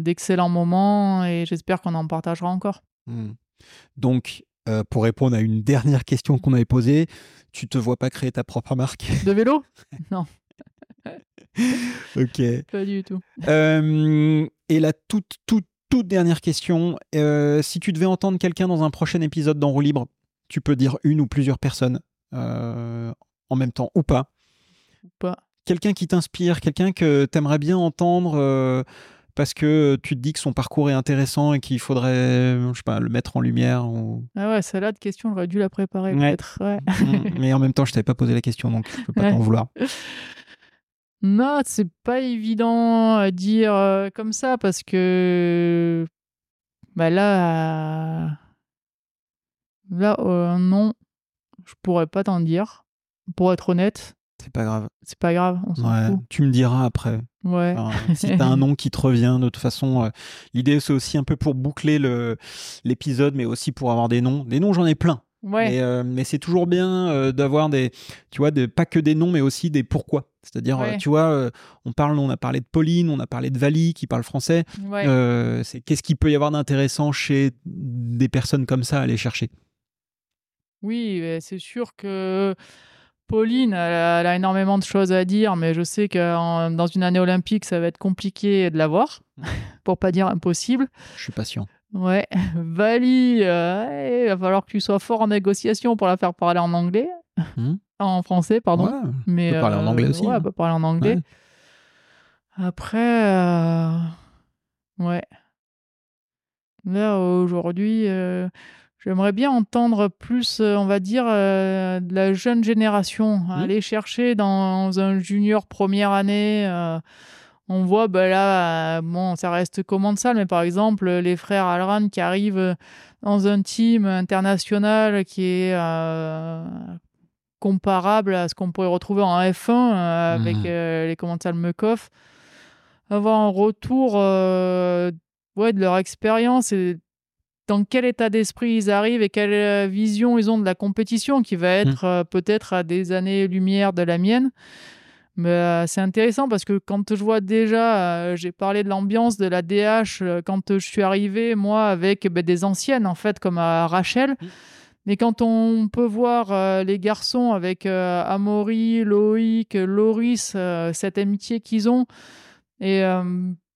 d'excellents moments et j'espère qu'on en partagera encore. Mmh. Donc, euh, pour répondre à une dernière question qu'on avait posée, tu te vois pas créer ta propre marque? De vélo? Non. ok. Pas du tout. Euh, et la toute, toute, toute dernière question. Euh, si tu devais entendre quelqu'un dans un prochain épisode d'En roue libre, tu peux dire une ou plusieurs personnes euh, en même temps ou pas. Quelqu'un qui t'inspire, quelqu'un que tu aimerais bien entendre euh, parce que tu te dis que son parcours est intéressant et qu'il faudrait, je sais pas, le mettre en lumière. Ou... Ah ouais, celle-là de question, j'aurais dû la préparer peut-être. Mm, mais en même temps, je t'avais pas posé la question, donc je peux pas t'en vouloir. Non, c'est pas évident à dire euh, comme ça parce que bah là, là euh, non, je pourrais pas t'en dire. Pour être honnête, c'est pas grave. C'est pas grave, on s'en fout. Tu me diras après. Ouais. si t'as un nom qui te revient, de toute façon, euh, l'idée c'est aussi un peu pour boucler l'épisode, mais aussi pour avoir des noms. Des noms, j'en ai plein. Ouais. Mais, mais c'est toujours bien d'avoir des, tu vois, pas que des noms, mais aussi des pourquoi. C'est-à-dire, tu vois, on parle, on a parlé de Pauline, on a parlé de Vali qui parle français. c'est qu'est-ce qu'il peut y avoir d'intéressant chez des personnes comme ça à aller chercher? Oui, c'est sûr que Pauline, elle a, énormément de choses à dire, mais je sais que dans une année olympique, ça va être compliqué de l'avoir, pour pas dire impossible. Je suis patient. Ouais, Vali, il va falloir que tu sois fort en négociation pour la faire parler en anglais. Mmh. En français, pardon. mais, peut parler en anglais euh, aussi. Ouais, hein. peut parler en anglais. Après, euh, ouais. Là, aujourd'hui, euh, j'aimerais bien entendre plus, on va dire, de la jeune génération. Mmh. Aller chercher dans un junior première année. on voit, ben là, bon, ça reste commensal, mais par exemple, les frères Alran qui arrivent dans un team international qui est comparable à ce qu'on pourrait retrouver en F1 euh, avec mmh. euh, les commentaires de Mekov, avoir un retour euh, ouais, de leur expérience et dans quel état d'esprit ils arrivent et quelle vision ils ont de la compétition qui va mmh. être peut-être à des années-lumière de la mienne. Mais c'est intéressant parce que quand je vois déjà, j'ai parlé de l'ambiance de la DH quand je suis arrivé, moi, avec ben, des anciennes, en fait, comme Rachel. Mmh. Mais quand on peut voir euh, les garçons avec euh, Amaury, Loïc, Loris, euh, cette amitié qu'ils ont, et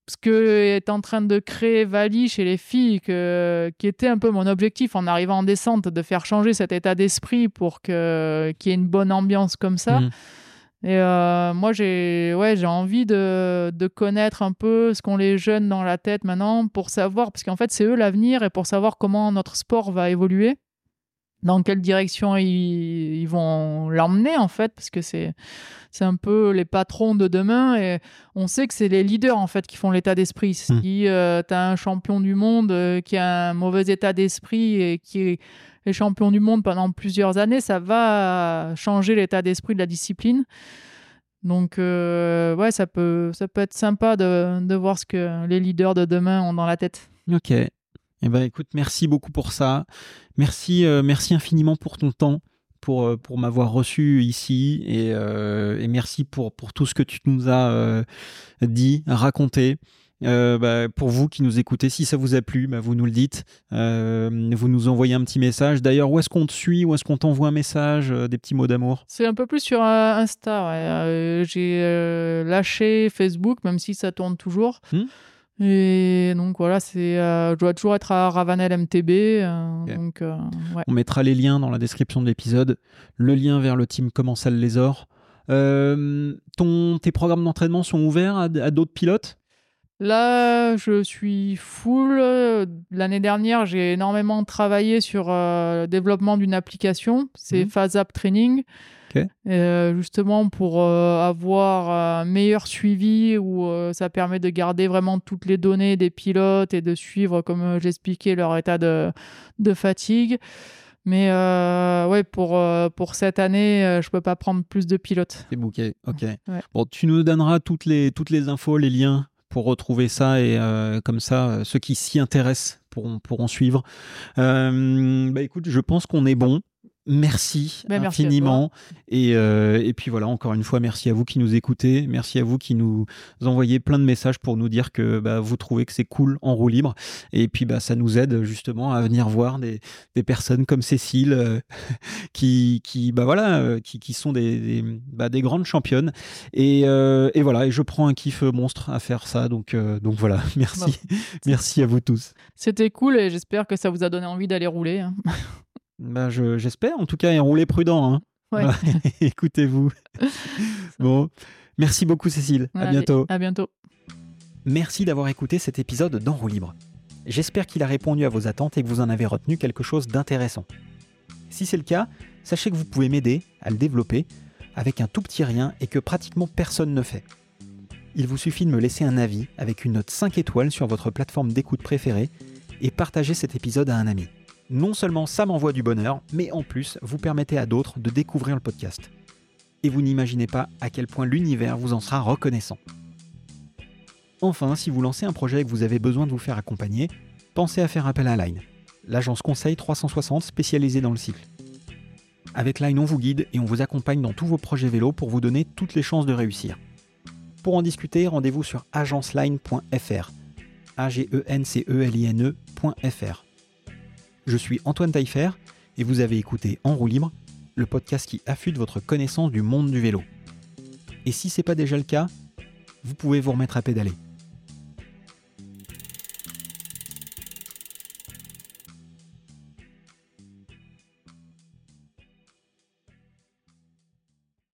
ce que est en train de créer Vali chez les filles, qui était un peu mon objectif en arrivant en descente, de faire changer cet état d'esprit pour qu'il y ait une bonne ambiance comme ça. Mmh. Et moi, j'ai ouais, j'ai envie de, de, connaître un peu ce qu'ont les jeunes dans la tête maintenant pour savoir, parce qu'en fait, c'est eux l'avenir et pour savoir comment notre sport va évoluer dans quelle direction ils, vont l'emmener en fait parce que c'est c'est un peu les patrons de demain et on sait que c'est les leaders en fait qui font l'état d'esprit. Hmm. si euh, tu as un champion du monde euh, qui a un mauvais état d'esprit et qui est, champion du monde pendant plusieurs années ça va changer l'état d'esprit de la discipline. Donc euh, ouais ça peut ça peut être sympa de, de voir ce que les leaders de demain ont dans la tête. Ok eh ben, écoute, merci beaucoup pour ça. Merci, euh, merci infiniment pour ton temps, pour, euh, pour m'avoir reçu ici et, euh, et, merci pour, pour tout ce que tu nous as dit, raconté. Bah, pour vous qui nous écoutez, si ça vous a plu, bah, vous nous le dites. vous nous envoyez un petit message. D'ailleurs, où est-ce qu'on te suit? Où est-ce qu'on t'envoie un message Des petits mots d'amour? C'est un peu plus sur Insta. J'ai lâché Facebook, même si ça tourne toujours. Hmm? Et donc voilà, c'est, euh, je dois toujours être à Ravanel MTB. Euh, donc, euh, On mettra les liens dans la description de l'épisode. Le lien vers le team Comment ça les ors. ton, tes programmes d'entraînement sont ouverts à, d'autres pilotes? Là, je suis full. L'année dernière, j'ai énormément travaillé sur le développement d'une application. C'est mmh. Training. Euh, justement pour euh, avoir un meilleur suivi où euh, ça permet de garder vraiment toutes les données des pilotes et de suivre, comme j'expliquais, leur état de, de fatigue. Mais ouais, pour, pour cette année, je peux pas prendre plus de pilotes. C'est bouquet, ok. Bon, tu nous donneras toutes les, toutes les infos, les liens pour retrouver ça et comme ça, ceux qui s'y intéressent pourront, pourront suivre. bah écoute, je pense qu'on est bon. Merci Ben, merci infiniment. Et, euh, et puis voilà, encore une fois, merci à vous qui nous écoutez. Merci à vous qui nous envoyez plein de messages pour nous dire que bah, vous trouvez que c'est cool en roue libre. Et puis bah, ça nous aide justement à venir voir des, des personnes comme Cécile euh, qui, qui, bah, voilà, euh, qui, qui sont des, des, bah, des grandes championnes. Et, et voilà, et je prends un kiff monstre à faire ça. Donc, donc voilà, merci. merci à vous tous. C'était cool et j'espère que ça vous a donné envie d'aller rouler. hein. Je- J'espère, en tout cas, et roulez prudent. Hein. Ouais. Écoutez-vous. bon, merci beaucoup Cécile. À Allez, bientôt. À bientôt. Merci d'avoir écouté cet épisode d'En roue libre. J'espère qu'il a répondu à vos attentes et que vous en avez retenu quelque chose d'intéressant. Si c'est le cas, sachez que vous pouvez m'aider à le développer avec un tout petit rien et que pratiquement personne ne fait. Il vous suffit de me laisser un avis avec une note 5 étoiles sur votre plateforme d'écoute préférée et partager cet épisode à un ami. Non seulement ça m'envoie du bonheur, mais en plus vous permettez à d'autres de découvrir le podcast. Et vous n'imaginez pas à quel point l'univers vous en sera reconnaissant. Enfin, si vous lancez un projet et que vous avez besoin de vous faire accompagner, pensez à faire appel à Line, l'agence conseil 360 spécialisée dans le cycle. Avec Line, on vous guide et on vous accompagne dans tous vos projets vélo pour vous donner toutes les chances de réussir. Pour en discuter, rendez-vous sur agenceline.fr. a g e n c e l i e.fr. Je suis Antoine Taillefer et vous avez écouté En roue libre, le podcast qui affûte votre connaissance du monde du vélo. Et si c'est pas déjà le cas, vous pouvez vous remettre à pédaler.